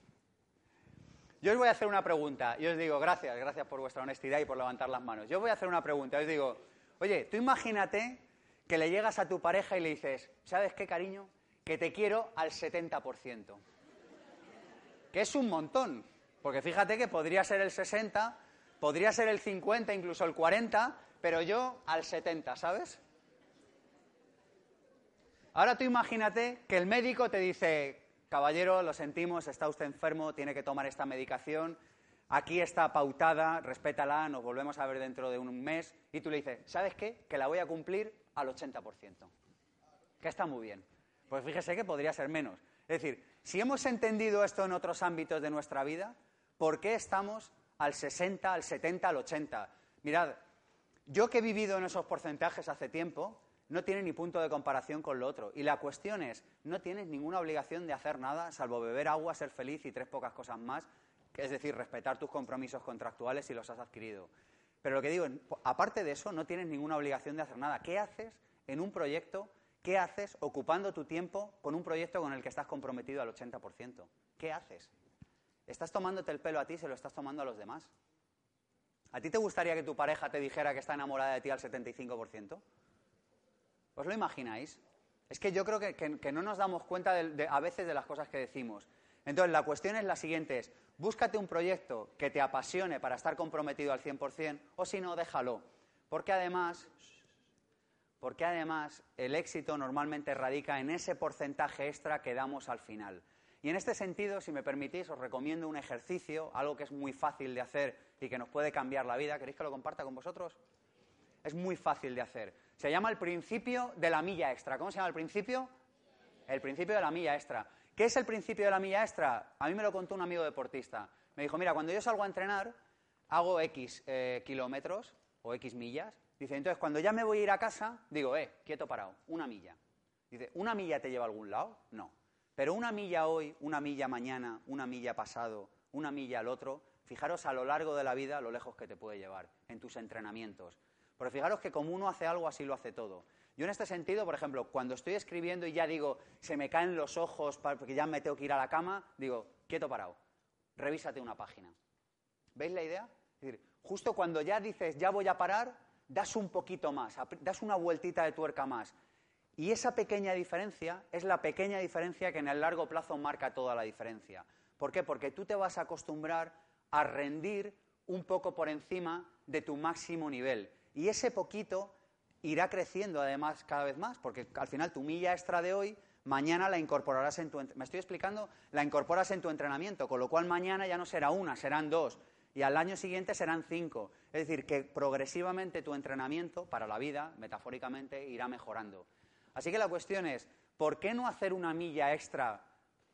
Yo os voy a hacer una pregunta y os digo, gracias, gracias por vuestra honestidad y por levantar las manos. Yo voy a hacer una pregunta, os digo, oye, tú imagínate que le llegas a tu pareja y le dices, ¿sabes qué, cariño? Que te quiero al 70%. Que es un montón, porque fíjate que podría ser el 60, podría ser el 50, incluso el 40, pero yo al 70, ¿sabes? Ahora tú imagínate que el médico te dice, caballero, lo sentimos, está usted enfermo, tiene que tomar esta medicación, aquí está pautada, respétala, nos volvemos a ver dentro de un mes, y tú le dices, ¿sabes qué? Que la voy a cumplir al 80%. Que está muy bien. Pues fíjese que podría ser menos. Es decir, si hemos entendido esto en otros ámbitos de nuestra vida, ¿por qué estamos al 60, al 70, al 80? Mirad, yo que he vivido en esos porcentajes hace tiempo, no tiene ni punto de comparación con lo otro. Y la cuestión es, no tienes ninguna obligación de hacer nada, salvo beber agua, ser feliz y tres pocas cosas más, es decir, respetar tus compromisos contractuales si los has adquirido. Pero lo que digo, aparte de eso, no tienes ninguna obligación de hacer nada. ¿Qué haces en un proyecto? ¿Qué haces ocupando tu tiempo con un proyecto con el que estás comprometido al 80%? ¿Qué haces? ¿Estás tomándote el pelo a ti y se lo estás tomando a los demás? ¿A ti te gustaría que tu pareja te dijera que está enamorada de ti al 75%? ¿Os lo imagináis? Es que yo creo que, no nos damos cuenta a veces de las cosas que decimos. Entonces, la cuestión es la siguiente, es, búscate un proyecto que te apasione para estar comprometido al 100%, o si no, déjalo. Porque además, porque además el éxito normalmente radica en ese porcentaje extra que damos al final. Y en este sentido, si me permitís, os recomiendo un ejercicio, algo que es muy fácil de hacer y que nos puede cambiar la vida. ¿Queréis que lo comparta con vosotros? Es muy fácil de hacer. Se llama el principio de la milla extra. ¿Cómo se llama el principio? El principio de la milla extra. ¿Qué es el principio de la milla extra? A mí me lo contó un amigo deportista. Me dijo, mira, cuando yo salgo a entrenar, hago X eh, kilómetros o X millas. Dice, entonces cuando ya me voy a ir a casa, digo, eh, quieto parado, una milla. Dice, ¿una milla te lleva a algún lado? No. Pero una milla hoy, una milla mañana, una milla pasado, una milla al otro, fijaros a lo largo de la vida lo lejos que te puede llevar en tus entrenamientos. Pero fijaros que como uno hace algo, así lo hace todo. Yo en este sentido, por ejemplo, cuando estoy escribiendo y ya digo, se me caen los ojos porque ya me tengo que ir a la cama, digo, quieto parado, revísate una página. ¿Veis la idea? Es decir, justo cuando ya dices, ya voy a parar, das un poquito más, das una vueltita de tuerca más. Y esa pequeña diferencia es la pequeña diferencia que en el largo plazo marca toda la diferencia. ¿Por qué? Porque tú te vas a acostumbrar a rendir un poco por encima de tu máximo nivel. Y ese poquito irá creciendo además cada vez más, porque al final tu milla extra de hoy, mañana la incorporarás en tu... ¿Me estoy explicando? La incorporas en tu entrenamiento, con lo cual mañana ya no será una, serán dos. Y al año siguiente serán cinco. Es decir, que progresivamente tu entrenamiento para la vida, metafóricamente, irá mejorando. Así que la cuestión es, ¿por qué no hacer una milla extra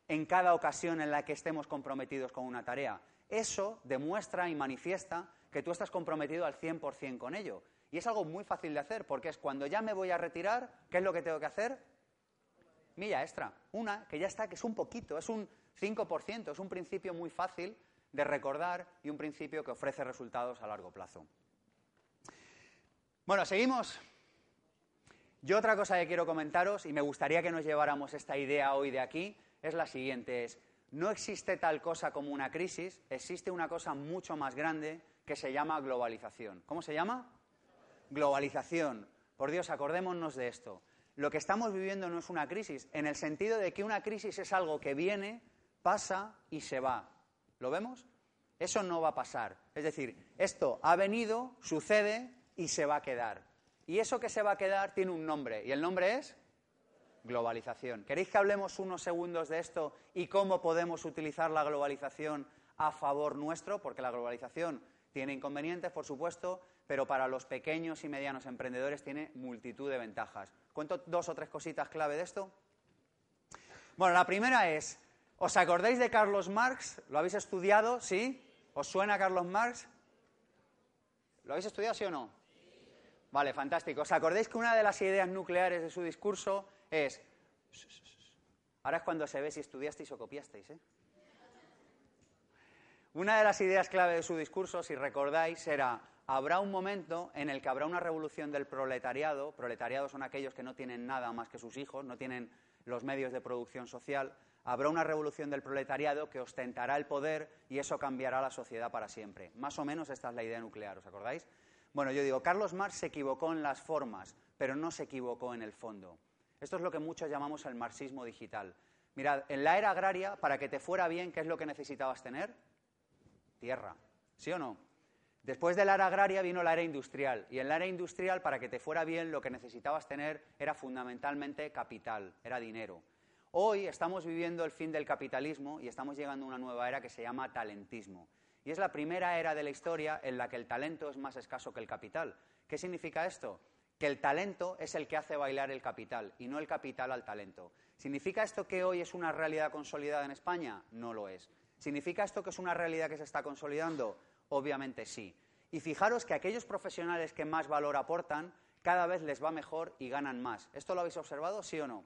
en cada ocasión en la que estemos comprometidos con una tarea? Eso demuestra y manifiesta que tú estás comprometido al 100% con ello. Y es algo muy fácil de hacer, porque es cuando ya me voy a retirar, ¿qué es lo que tengo que hacer? Milla extra. Una que ya está, que es un poquito, es un 5%, es un principio muy fácil de recordar y un principio que ofrece resultados a largo plazo. Bueno, seguimos. Yo otra cosa que quiero comentaros, y me gustaría que nos lleváramos esta idea hoy de aquí, es la siguiente, es, no existe tal cosa como una crisis, existe una cosa mucho más grande que se llama globalización. ¿Cómo se llama? Globalización. Por Dios, acordémonos de esto. Lo que estamos viviendo no es una crisis, en el sentido de que una crisis es algo que viene, pasa y se va. ¿Lo vemos? Eso no va a pasar. Es decir, esto ha venido, sucede y se va a quedar. Y eso que se va a quedar tiene un nombre, y el nombre es globalización. ¿Queréis que hablemos unos segundos de esto y cómo podemos utilizar la globalización a favor nuestro? Porque la globalización tiene inconvenientes, por supuesto, pero para los pequeños y medianos emprendedores tiene multitud de ventajas. ¿Cuento dos o tres cositas clave de esto? Bueno, la primera es, ¿os acordáis de Carlos Marx? ¿Lo habéis estudiado? ¿Sí? ¿Os suena Carlos Marx? ¿Lo habéis estudiado, sí o no? Vale, fantástico. ¿Os acordáis que una de las ideas nucleares de su discurso es... Ahora es cuando se ve si estudiasteis o copiasteis, ¿eh? Una de las ideas clave de su discurso, si recordáis, era habrá un momento en el que habrá una revolución del proletariado. Proletariado son aquellos que no tienen nada más que sus hijos, no tienen los medios de producción social. Habrá una revolución del proletariado que ostentará el poder y eso cambiará la sociedad para siempre. Más o menos esta es la idea nuclear, ¿os acordáis? Bueno, yo digo, Carlos Marx se equivocó en las formas, pero no se equivocó en el fondo. Esto es lo que muchos llamamos el marxismo digital. Mirad, en la era agraria, para que te fuera bien, ¿qué es lo que necesitabas tener? Tierra. ¿Sí o no? Después de la era agraria vino la era industrial. Y en la era industrial, para que te fuera bien, lo que necesitabas tener era fundamentalmente capital, era dinero. Hoy estamos viviendo el fin del capitalismo y estamos llegando a una nueva era que se llama talentismo. Y es la primera era de la historia en la que el talento es más escaso que el capital. ¿Qué significa esto? Que el talento es el que hace bailar el capital y no el capital al talento. ¿Significa esto que hoy es una realidad consolidada en España? No lo es. ¿Significa esto que es una realidad que se está consolidando? Obviamente sí. Y fijaros que aquellos profesionales que más valor aportan, cada vez les va mejor y ganan más. ¿Esto lo habéis observado, sí o no?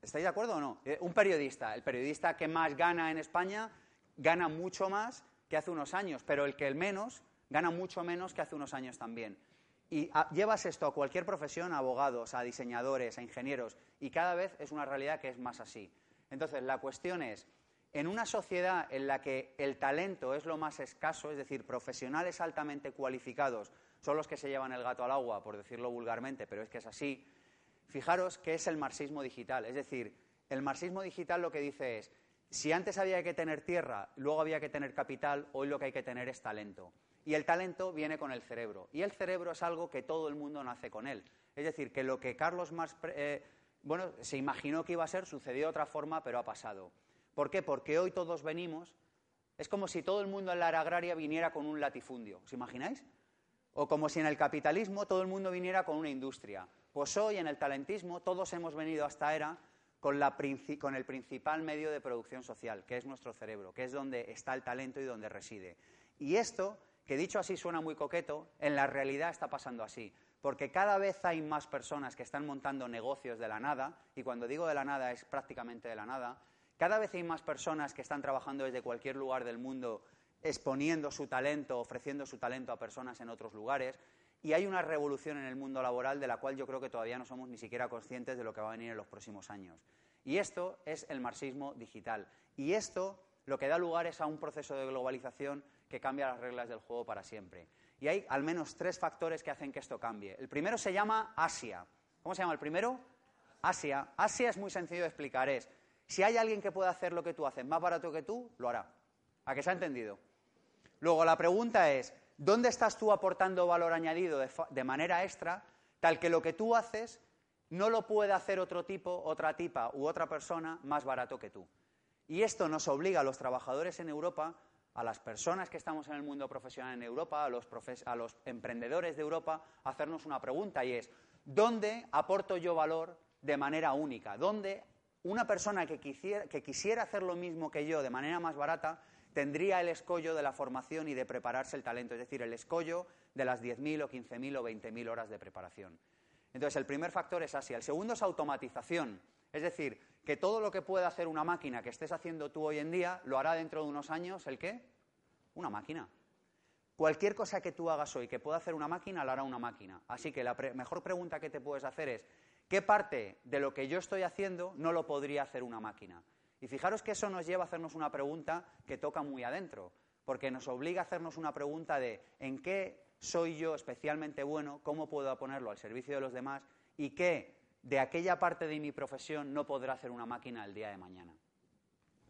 ¿Estáis de acuerdo o no? Eh, un periodista, el periodista que más gana en España, gana mucho más que hace unos años, pero el que el menos gana mucho menos que hace unos años también. Y llevas esto a cualquier profesión, a abogados, a diseñadores, a ingenieros, y cada vez es una realidad que es más así. Entonces, la cuestión es, en una sociedad en la que el talento es lo más escaso, es decir, profesionales altamente cualificados son los que se llevan el gato al agua, por decirlo vulgarmente, pero es que es así, fijaros que es el marxismo digital. Es decir, el marxismo digital lo que dice es, si antes había que tener tierra, luego había que tener capital, hoy lo que hay que tener es talento. Y el talento viene con el cerebro. Y el cerebro es algo que todo el mundo nace con él. Es decir, que lo que Carlos Marx eh, bueno, se imaginó que iba a ser sucedió de otra forma, pero ha pasado. ¿Por qué? Porque hoy todos venimos, es como si todo el mundo en la era agraria viniera con un latifundio, ¿os imagináis? O como si en el capitalismo todo el mundo viniera con una industria. Pues hoy en el talentismo todos hemos venido a esta era con, el principal medio de producción social, que es nuestro cerebro, que es donde está el talento y donde reside. Y esto, que dicho así suena muy coqueto, en la realidad está pasando así. Porque cada vez hay más personas que están montando negocios de la nada, y cuando digo de la nada es prácticamente de la nada, cada vez hay más personas que están trabajando desde cualquier lugar del mundo exponiendo su talento, ofreciendo su talento a personas en otros lugares. Y hay una revolución en el mundo laboral de la cual yo creo que todavía no somos ni siquiera conscientes de lo que va a venir en los próximos años. Y esto es el marxismo digital. Y esto lo que da lugar es a un proceso de globalización que cambia las reglas del juego para siempre. Y hay al menos tres factores que hacen que esto cambie. El primero se llama Asia. ¿Cómo se llama el primero? Asia. Asia es muy sencillo de explicar. Es si hay alguien que pueda hacer lo que tú haces más barato que tú, lo hará. ¿A qué se ha entendido? Luego, la pregunta es, ¿dónde estás tú aportando valor añadido de, manera extra, tal que lo que tú haces no lo puede hacer otro tipo, otra tipa u otra persona más barato que tú? Y esto nos obliga a los trabajadores en Europa, a las personas que estamos en el mundo profesional en Europa, a los, a los emprendedores de Europa, a hacernos una pregunta y es, ¿dónde aporto yo valor de manera única? ¿Dónde una persona que quisiera, hacer lo mismo que yo de manera más barata tendría el escollo de la formación y de prepararse el talento, es decir, el escollo de las 10.000 o 15.000 o 20.000 horas de preparación. Entonces, el primer factor es así. El segundo es automatización. Es decir, que todo lo que pueda hacer una máquina que estés haciendo tú hoy en día, lo hará dentro de unos años el qué? Una máquina. Cualquier cosa que tú hagas hoy que pueda hacer una máquina, la hará una máquina. Así que la mejor pregunta que te puedes hacer es, ¿Qué parte de lo que yo estoy haciendo no lo podría hacer una máquina? Y fijaros que eso nos lleva a hacernos una pregunta que toca muy adentro, porque nos obliga a hacernos una pregunta de ¿en qué soy yo especialmente bueno, cómo puedo ponerlo al servicio de los demás y qué de aquella parte de mi profesión no podrá hacer una máquina el día de mañana.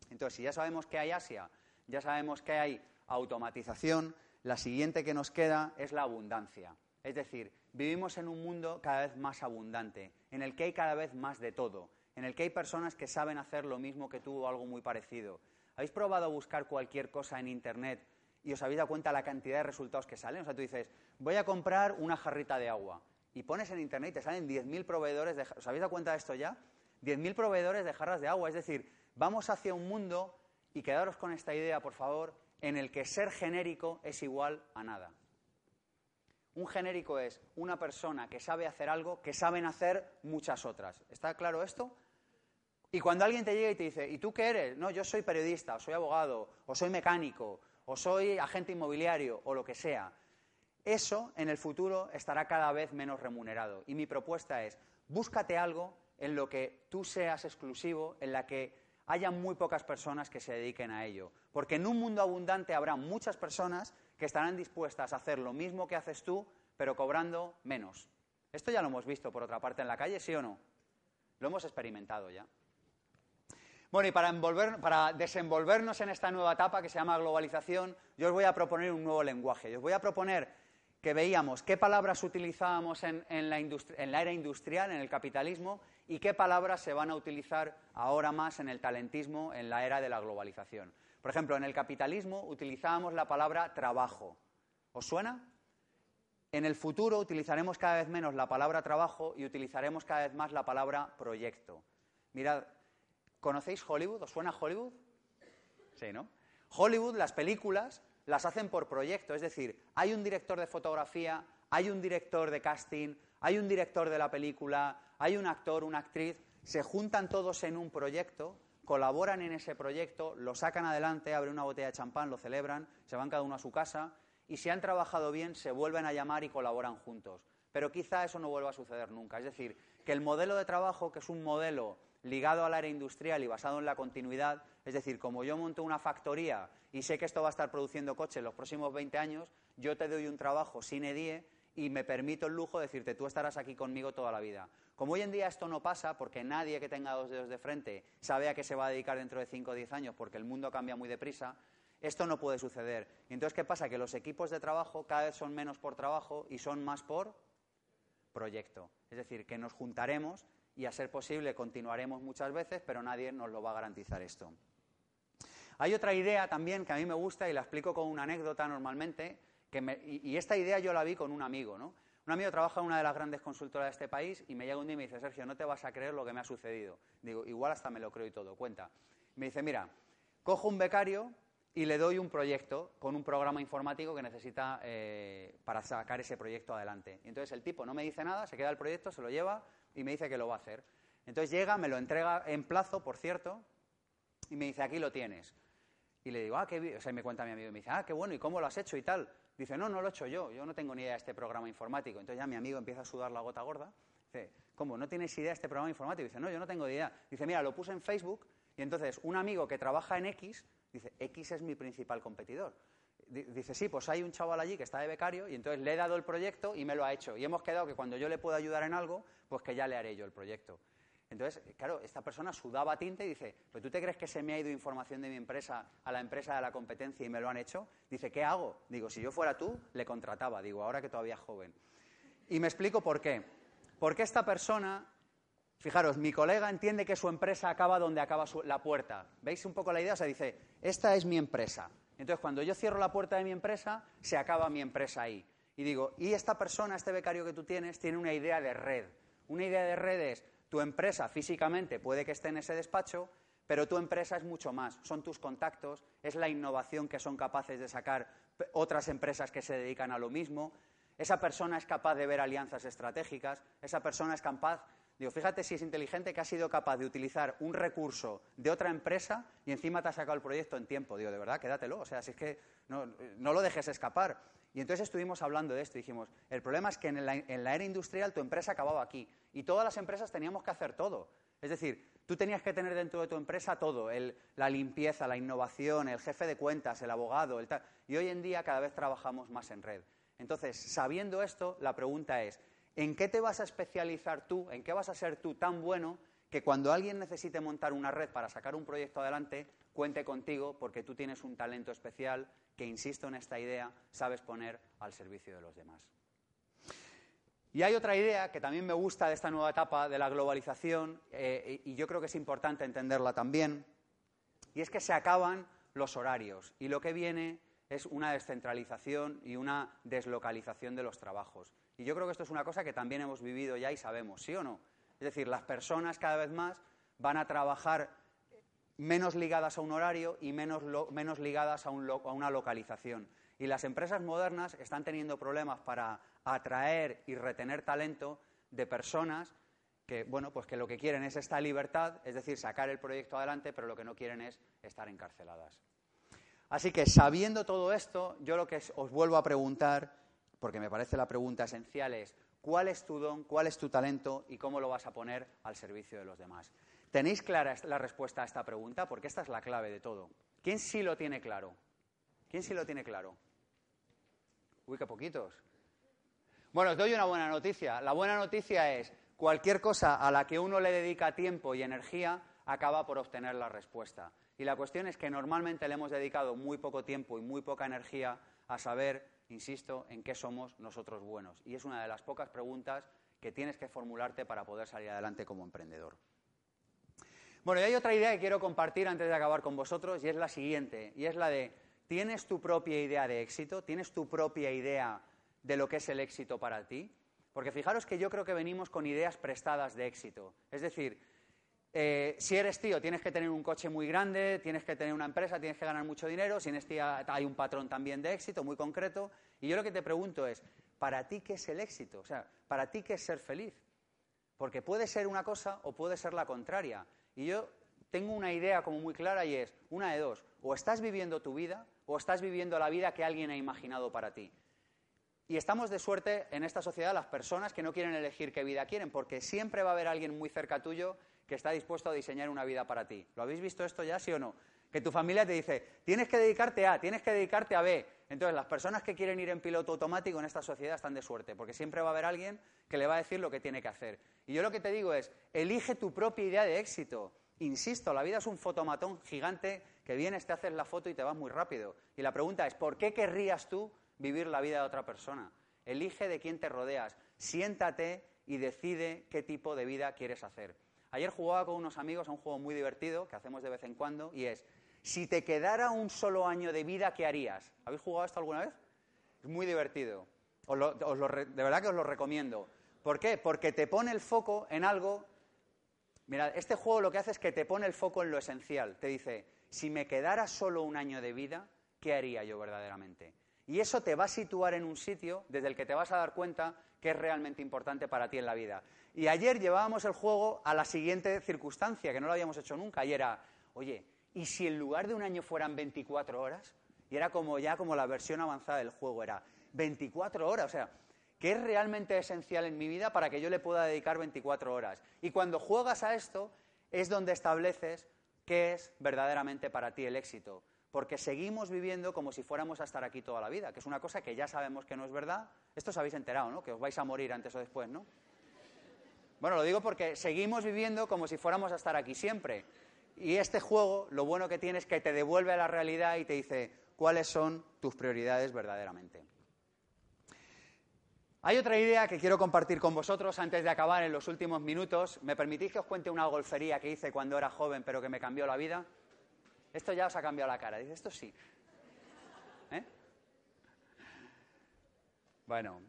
Entonces, si ya sabemos que hay Asia, ya sabemos que hay automatización, la siguiente que nos queda es la abundancia. Es decir, vivimos en un mundo cada vez más abundante, en el que hay cada vez más de todo, en el que hay personas que saben hacer lo mismo que tú o algo muy parecido. ¿Habéis probado a buscar cualquier cosa en Internet y os habéis dado cuenta la cantidad de resultados que salen? O sea, tú dices, voy a comprar una jarrita de agua y pones en Internet y te salen 10.000 proveedores de... ¿Os habéis dado cuenta de esto ya? 10.000 proveedores de jarras de agua. Es decir, vamos hacia un mundo, y quedaros con esta idea, por favor, en el que ser genérico es igual a nada. Un genérico es una persona que sabe hacer algo que saben hacer muchas otras. ¿Está claro esto? Y cuando alguien te llega y te dice, ¿y tú qué eres? No, yo soy periodista, soy abogado, o soy mecánico, o soy agente inmobiliario, o lo que sea. Eso en el futuro estará cada vez menos remunerado. Y mi propuesta es, búscate algo en lo que tú seas exclusivo, en la que haya muy pocas personas que se dediquen a ello. Porque en un mundo abundante habrá muchas personas que estarán dispuestas a hacer lo mismo que haces tú, pero cobrando menos. Esto ya lo hemos visto, por otra parte, en la calle, ¿sí o no? Lo hemos experimentado ya. Bueno, y para, desenvolvernos en esta nueva etapa que se llama globalización, yo os voy a proponer un nuevo lenguaje. Yo os voy a proponer que veíamos qué palabras utilizábamos en, la era industrial, en el capitalismo, y qué palabras se van a utilizar ahora más en el talentismo, en la era de la globalización. Por ejemplo, en el capitalismo utilizábamos la palabra trabajo. ¿Os suena? En el futuro utilizaremos cada vez menos la palabra trabajo y utilizaremos cada vez más la palabra proyecto. Mirad, ¿Conocéis Hollywood? ¿Os suena Hollywood? Sí, ¿no? Hollywood, las películas, las hacen por proyecto, es decir, hay un director de fotografía, hay un director de casting, hay un director de la película, hay un actor, una actriz, se juntan todos en un proyecto, colaboran en ese proyecto, lo sacan adelante, abren una botella de champán, lo celebran, se van cada uno a su casa y si han trabajado bien se vuelven a llamar y colaboran juntos. Pero quizá eso no vuelva a suceder nunca. Es decir, que el modelo de trabajo, que es un modelo ligado al área industrial y basado en la continuidad, es decir, como yo monto una factoría y sé que esto va a estar produciendo coches los próximos 20 años, yo te doy un trabajo sin edie y me permito el lujo de decirte, tú estarás aquí conmigo toda la vida. Como hoy en día esto no pasa, porque nadie que tenga dos dedos de frente sabe a qué se va a dedicar dentro de 5 o 10 años, porque el mundo cambia muy deprisa, esto no puede suceder. entonces, ¿qué pasa? Que los equipos de trabajo cada vez son menos por trabajo y son más por proyecto. Es decir, que nos juntaremos y a ser posible continuaremos muchas veces, pero nadie nos lo va a garantizar esto. Hay otra idea también que a mí me gusta y la explico con una anécdota normalmente, y, esta idea yo la vi con un amigo, ¿no? Un amigo trabaja en una de las grandes consultoras de este país y me llega un día y me dice, Sergio, no te vas a creer lo que me ha sucedido. Digo, igual hasta me lo creo y todo, cuenta. Me dice, mira, cojo un becario y le doy un proyecto con un programa informático que necesita eh, para sacar ese proyecto adelante. Y entonces el tipo no me dice nada, se queda el proyecto, se lo lleva, y me dice que lo va a hacer. Entonces llega, me lo entrega en plazo, por cierto, y me dice, aquí lo tienes. Y le digo, ah, qué bien. O sea, me cuenta mi amigo y me dice, ah, qué bueno, ¿y cómo lo has hecho y tal? Dice, no, no lo he hecho yo, yo no tengo ni idea de este programa informático. Entonces ya mi amigo empieza a sudar la gota gorda. Dice, ¿cómo? ¿No tienes idea de este programa informático? Dice, no, yo no tengo idea. Dice, mira, lo puse en Facebook y entonces un amigo que trabaja en X, dice, X es mi principal competidor. Dice, sí, pues hay un chaval allí que está de becario y entonces le he dado el proyecto y me lo ha hecho. Y hemos quedado que cuando yo le puedo ayudar en algo, pues que ya le haré yo el proyecto. Entonces, claro, esta persona sudaba tinta y dice, ¿pero tú te crees que se me ha ido información de mi empresa a la empresa de la competencia y me lo han hecho? Dice, ¿qué hago? Digo, si yo fuera tú, le contrataba. Digo, ahora que todavía es joven. Y me explico por qué. Porque esta persona, fijaros, mi colega entiende que su empresa acaba donde acaba la puerta. ¿Veis un poco la idea? O sea, dice, esta es mi empresa. Entonces, cuando yo cierro la puerta de mi empresa, se acaba mi empresa ahí. Y digo, y esta persona, este becario que tú tienes, tiene una idea de red. Una idea de red es, tu empresa físicamente puede que esté en ese despacho, pero tu empresa es mucho más. Son tus contactos, es la innovación que son capaces de sacar otras empresas que se dedican a lo mismo. Esa persona es capaz de ver alianzas estratégicas, esa persona es capaz Digo, fíjate si es inteligente que ha sido capaz de utilizar un recurso de otra empresa y encima te ha sacado el proyecto en tiempo. Digo, de verdad, quédatelo. O sea, si es que no, lo dejes escapar. Y entonces estuvimos hablando de esto y dijimos, el problema es que en la, era industrial tu empresa acababa aquí y todas las empresas teníamos que hacer todo. Es decir, tú tenías que tener dentro de tu empresa todo, la limpieza, la innovación, el jefe de cuentas, el abogado, el tal. Y hoy en día cada vez trabajamos más en red. Entonces, sabiendo esto, la pregunta es, ¿en qué te vas a especializar tú? ¿En qué vas a ser tú tan bueno que cuando alguien necesite montar una red para sacar un proyecto adelante, cuente contigo porque tú tienes un talento especial que, insisto en esta idea, sabes poner al servicio de los demás? Y hay otra idea que también me gusta de esta nueva etapa de la globalización, eh, y yo creo que es importante entenderla también, y es que se acaban los horarios y lo que viene es una descentralización y una deslocalización de los trabajos. Y yo creo que esto es una cosa que también hemos vivido ya y sabemos, ¿sí o no? Es decir, las personas cada vez más van a trabajar menos ligadas a un horario y menos, menos ligadas a, a una localización. Y las empresas modernas están teniendo problemas para atraer y retener talento de personas que, bueno, pues que lo que quieren es esta libertad, es decir, sacar el proyecto adelante, pero lo que no quieren es estar encarceladas. Así que, sabiendo todo esto, yo lo que os vuelvo a preguntar, porque me parece la pregunta esencial, es cuál es tu don, cuál es tu talento y cómo lo vas a poner al servicio de los demás. ¿Tenéis clara la respuesta a esta pregunta? Porque esta es la clave de todo. ¿Quién sí lo tiene claro? ¿Quién sí lo tiene claro? Uy, qué poquitos. Bueno, os doy una buena noticia. La buena noticia es, cualquier cosa a la que uno le dedica tiempo y energía acaba por obtener la respuesta. Y la cuestión es que normalmente le hemos dedicado muy poco tiempo y muy poca energía a saber, insisto, en qué somos nosotros buenos. Y es una de las pocas preguntas que tienes que formularte para poder salir adelante como emprendedor. Bueno, y hay otra idea que quiero compartir antes de acabar con vosotros y es la siguiente, y es la de, ¿tienes tu propia idea de éxito? ¿Tienes tu propia idea de lo que es el éxito para ti. Porque fijaros que yo creo que venimos con ideas prestadas de éxito. Es decir, eh, si eres tío, tienes que tener un coche muy grande, tienes que tener una empresa, tienes que ganar mucho dinero. Si eres tía, hay un patrón también de éxito muy concreto. Y yo lo que te pregunto es, ¿para ti qué es el éxito? O sea, ¿para ti qué es ser feliz? Porque puede ser una cosa o puede ser la contraria. Y yo tengo una idea como muy clara y es una de dos. O estás viviendo tu vida o estás viviendo la vida que alguien ha imaginado para ti. Y estamos de suerte en esta sociedad las personas que no quieren elegir qué vida quieren, porque siempre va a haber alguien muy cerca tuyo que está dispuesto a diseñar una vida para ti. ¿Lo habéis visto esto ya, sí o no? Que tu familia te dice, tienes que dedicarte a, tienes que dedicarte a B. Entonces, las personas que quieren ir en piloto automático en esta sociedad están de suerte, porque siempre va a haber alguien que le va a decir lo que tiene que hacer. Y yo lo que te digo es, elige tu propia idea de éxito. Insisto, la vida es un fotomatón gigante que vienes, te haces la foto y te vas muy rápido. Y la pregunta es, ¿por qué querrías tú vivir la vida de otra persona. Elige de quién te rodeas, siéntate y decide qué tipo de vida quieres hacer. Ayer jugaba con unos amigos a un juego muy divertido que hacemos de vez en cuando y es, si te quedara un solo año de vida, ¿qué harías? ¿Habéis jugado esto alguna vez? Es muy divertido. de verdad que os lo recomiendo. ¿Por qué? Porque te pone el foco en algo. Mira, este juego lo que hace es que te pone el foco en lo esencial. Te dice, si me quedara solo un año de vida, ¿qué haría yo verdaderamente? Y eso te va a situar en un sitio desde el que te vas a dar cuenta que es realmente importante para ti en la vida. Y ayer llevábamos el juego a la siguiente circunstancia, que no lo habíamos hecho nunca, y era, oye, ¿y si en lugar de un año fueran 24 horas? Y era como ya como la versión avanzada del juego, era 24 horas, o sea, ¿qué es realmente esencial en mi vida para que yo le pueda dedicar 24 horas? Y cuando juegas a esto es donde estableces qué es verdaderamente para ti el éxito porque seguimos viviendo como si fuéramos a estar aquí toda la vida, que es una cosa que ya sabemos que no es verdad. Esto os habéis enterado, ¿no? Que os vais a morir antes o después, ¿no? Bueno, lo digo porque seguimos viviendo como si fuéramos a estar aquí siempre. Y este juego, lo bueno que tiene es que te devuelve a la realidad y te dice cuáles son tus prioridades verdaderamente. Hay otra idea que quiero compartir con vosotros antes de acabar en los últimos minutos. ¿Me permitís que os cuente una golfería que hice cuando era joven pero que me cambió la vida? Esto ya os ha cambiado la cara. Dice, esto sí. ¿Eh? Bueno,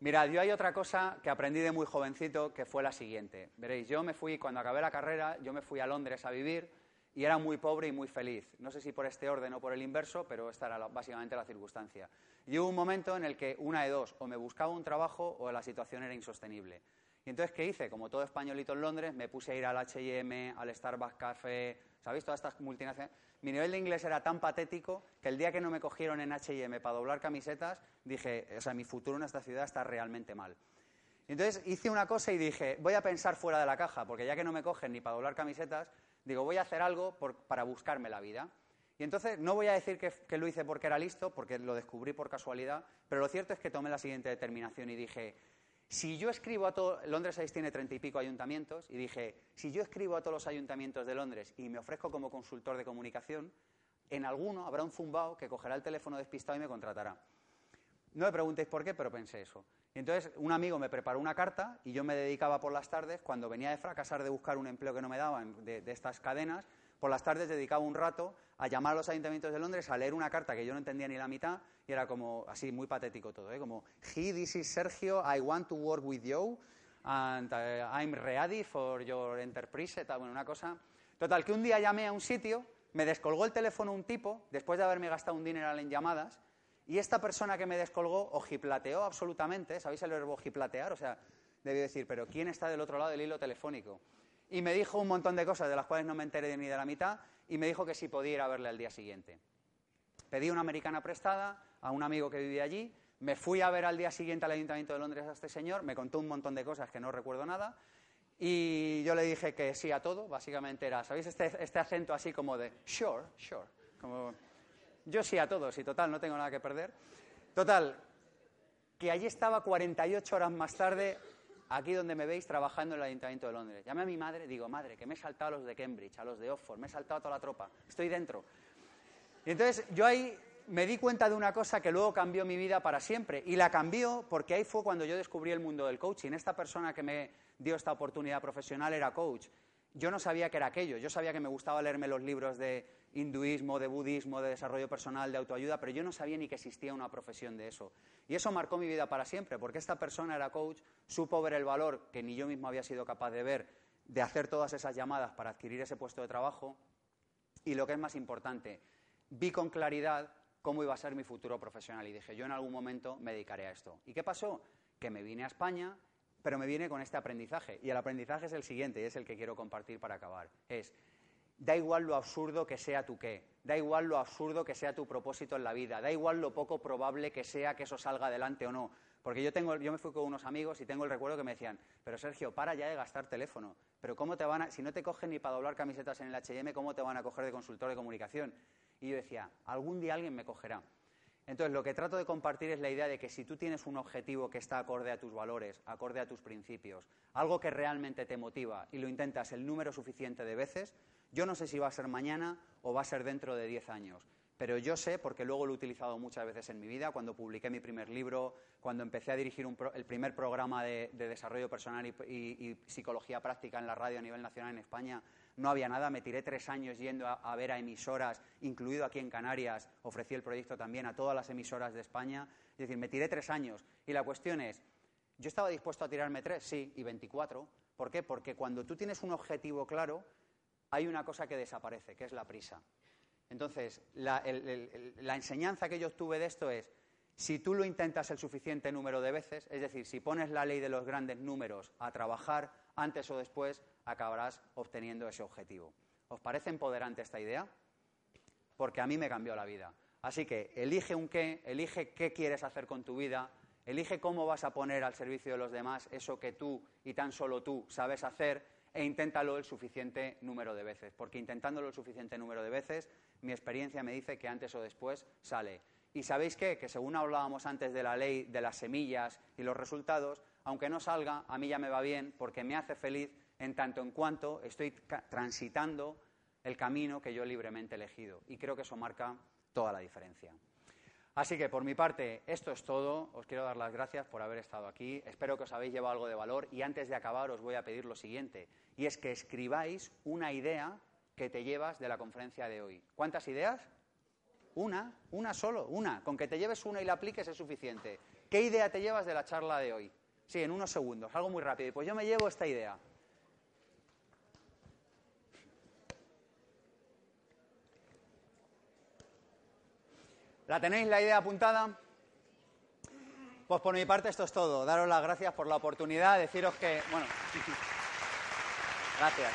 mirad, yo hay otra cosa que aprendí de muy jovencito que fue la siguiente. Veréis, yo me fui, cuando acabé la carrera, yo me fui a Londres a vivir y era muy pobre y muy feliz. No sé si por este orden o por el inverso, pero esta era básicamente la circunstancia. Y hubo un momento en el que una de dos, o me buscaba un trabajo o la situación era insostenible. Y entonces, ¿qué hice? Como todo españolito en Londres, me puse a ir al H&M, al Starbucks Café, ¿sabéis? Todas estas multinacionales. Mi nivel de inglés era tan patético que el día que no me cogieron en H&M para doblar camisetas, dije, o sea, mi futuro en esta ciudad está realmente mal. entonces hice una cosa y dije, voy a pensar fuera de la caja, porque ya que no me cogen ni para doblar camisetas, digo, voy a hacer algo para buscarme la vida. Y entonces no voy a decir que, lo hice porque era listo, porque lo descubrí por casualidad, pero lo cierto es que tomé la siguiente determinación y dije, si yo escribo a todos, Londres tiene treinta y pico ayuntamientos, y dije, si yo escribo a todos los ayuntamientos de Londres y me ofrezco como consultor de comunicación, en alguno habrá un zumbao que cogerá el teléfono despistado y me contratará. No me preguntéis por qué, pero pensé eso. Entonces un amigo me preparó una carta y yo me dedicaba por las tardes, cuando venía de fracasar de buscar un empleo que no me daban de estas cadenas, por las tardes dedicaba un rato a llamar a los ayuntamientos de Londres a leer una carta que yo no entendía ni la mitad y era como así muy patético todo, ¿eh? como He, this is Sergio, I want to work with you and uh, I'm ready for your enterprise, tal, bueno, una cosa. Total, que un día llamé a un sitio, me descolgó el teléfono un tipo después de haberme gastado un dineral en llamadas y esta persona que me descolgó ojiplateó absolutamente, ¿sabéis el verbo ojiplatear? O sea, debió decir, pero ¿quién está del otro lado del hilo telefónico? y me dijo un montón de cosas de las cuales no me enteré ni de la mitad y me dijo que si podía ir a verle al día siguiente. Pedí una americana prestada a un amigo que vivía allí, me fui a ver al día siguiente al Ayuntamiento de Londres a este señor, me contó un montón de cosas que no recuerdo nada y yo le dije que sí a todo, básicamente era, ¿sabéis este, este acento así como de sure, sure? Como yo sí a todo, sí, total, no tengo nada que perder. Total, que allí estaba 48 horas más tarde aquí donde me veis trabajando en el Ayuntamiento de Londres. Llamé a mi madre, digo, madre, que me he saltado a los de Cambridge, a los de Oxford, me he saltado a toda la tropa, estoy dentro. Y entonces yo ahí me di cuenta de una cosa que luego cambió mi vida para siempre. Y la cambió porque ahí fue cuando yo descubrí el mundo del coaching. Esta persona que me dio esta oportunidad profesional era coach. Yo no sabía que era aquello. Yo sabía que me gustaba leerme los libros de hinduismo, de budismo, de desarrollo personal, de autoayuda, pero yo no sabía ni que existía una profesión de eso. Y eso marcó mi vida para siempre, porque esta persona era coach, supo ver el valor que ni yo mismo había sido capaz de ver, de hacer todas esas llamadas para adquirir ese puesto de trabajo. Y lo que es más importante, vi con claridad cómo iba a ser mi futuro profesional y dije, yo en algún momento me dedicaré a esto. ¿Y qué pasó? Que me vine a España, pero me vine con este aprendizaje. Y el aprendizaje es el siguiente, y es el que quiero compartir para acabar. Es, Da igual lo absurdo que sea tu qué, da igual lo absurdo que sea tu propósito en la vida, da igual lo poco probable que sea que eso salga adelante o no. Porque yo, tengo, yo me fui con unos amigos y tengo el recuerdo que me decían, pero Sergio, para ya de gastar teléfono, pero ¿cómo te van a, si no te cogen ni para doblar camisetas en el H&M, ¿cómo te van a coger de consultor de comunicación? Y yo decía, algún día alguien me cogerá. Entonces, lo que trato de compartir es la idea de que si tú tienes un objetivo que está acorde a tus valores, acorde a tus principios, algo que realmente te motiva y lo intentas el número suficiente de veces, yo no sé si va a ser mañana o va a ser dentro de 10 años, pero yo sé, porque luego lo he utilizado muchas veces en mi vida, cuando publiqué mi primer libro, cuando empecé a dirigir el primer programa de, desarrollo personal y, psicología práctica en la radio a nivel nacional en España, no había nada, me tiré tres años yendo a, ver a emisoras, incluido aquí en Canarias, ofrecí el proyecto también a todas las emisoras de España, es decir, me tiré tres años. Y la cuestión es, ¿yo estaba dispuesto a tirarme tres? Sí, y 24. ¿Por qué? Porque cuando tú tienes un objetivo claro, hay una cosa que desaparece, que es la prisa. Entonces, la, enseñanza que yo obtuve de esto es, si tú lo intentas el suficiente número de veces, es decir, si pones la ley de los grandes números a trabajar, antes o después acabarás obteniendo ese objetivo. ¿Os parece empoderante esta idea? Porque a mí me cambió la vida. Así que elige un qué, elige qué quieres hacer con tu vida, elige cómo vas a poner al servicio de los demás eso que tú y tan solo tú sabes hacer e inténtalo el suficiente número de veces, porque intentándolo el suficiente número de veces, mi experiencia me dice que antes o después sale. Y sabéis qué? Que según hablábamos antes de la ley de las semillas y los resultados, aunque no salga, a mí ya me va bien porque me hace feliz en tanto en cuanto estoy transitando el camino que yo libremente he elegido. Y creo que eso marca toda la diferencia. Así que por mi parte, esto es todo. Os quiero dar las gracias por haber estado aquí. Espero que os habéis llevado algo de valor y antes de acabar os voy a pedir lo siguiente, y es que escribáis una idea que te llevas de la conferencia de hoy. ¿Cuántas ideas? Una, una solo, una. Con que te lleves una y la apliques es suficiente. ¿Qué idea te llevas de la charla de hoy? Sí, en unos segundos, algo muy rápido. Pues yo me llevo esta idea. ¿La tenéis la idea apuntada? Pues por mi parte esto es todo. Daros las gracias por la oportunidad, deciros que, bueno, gracias.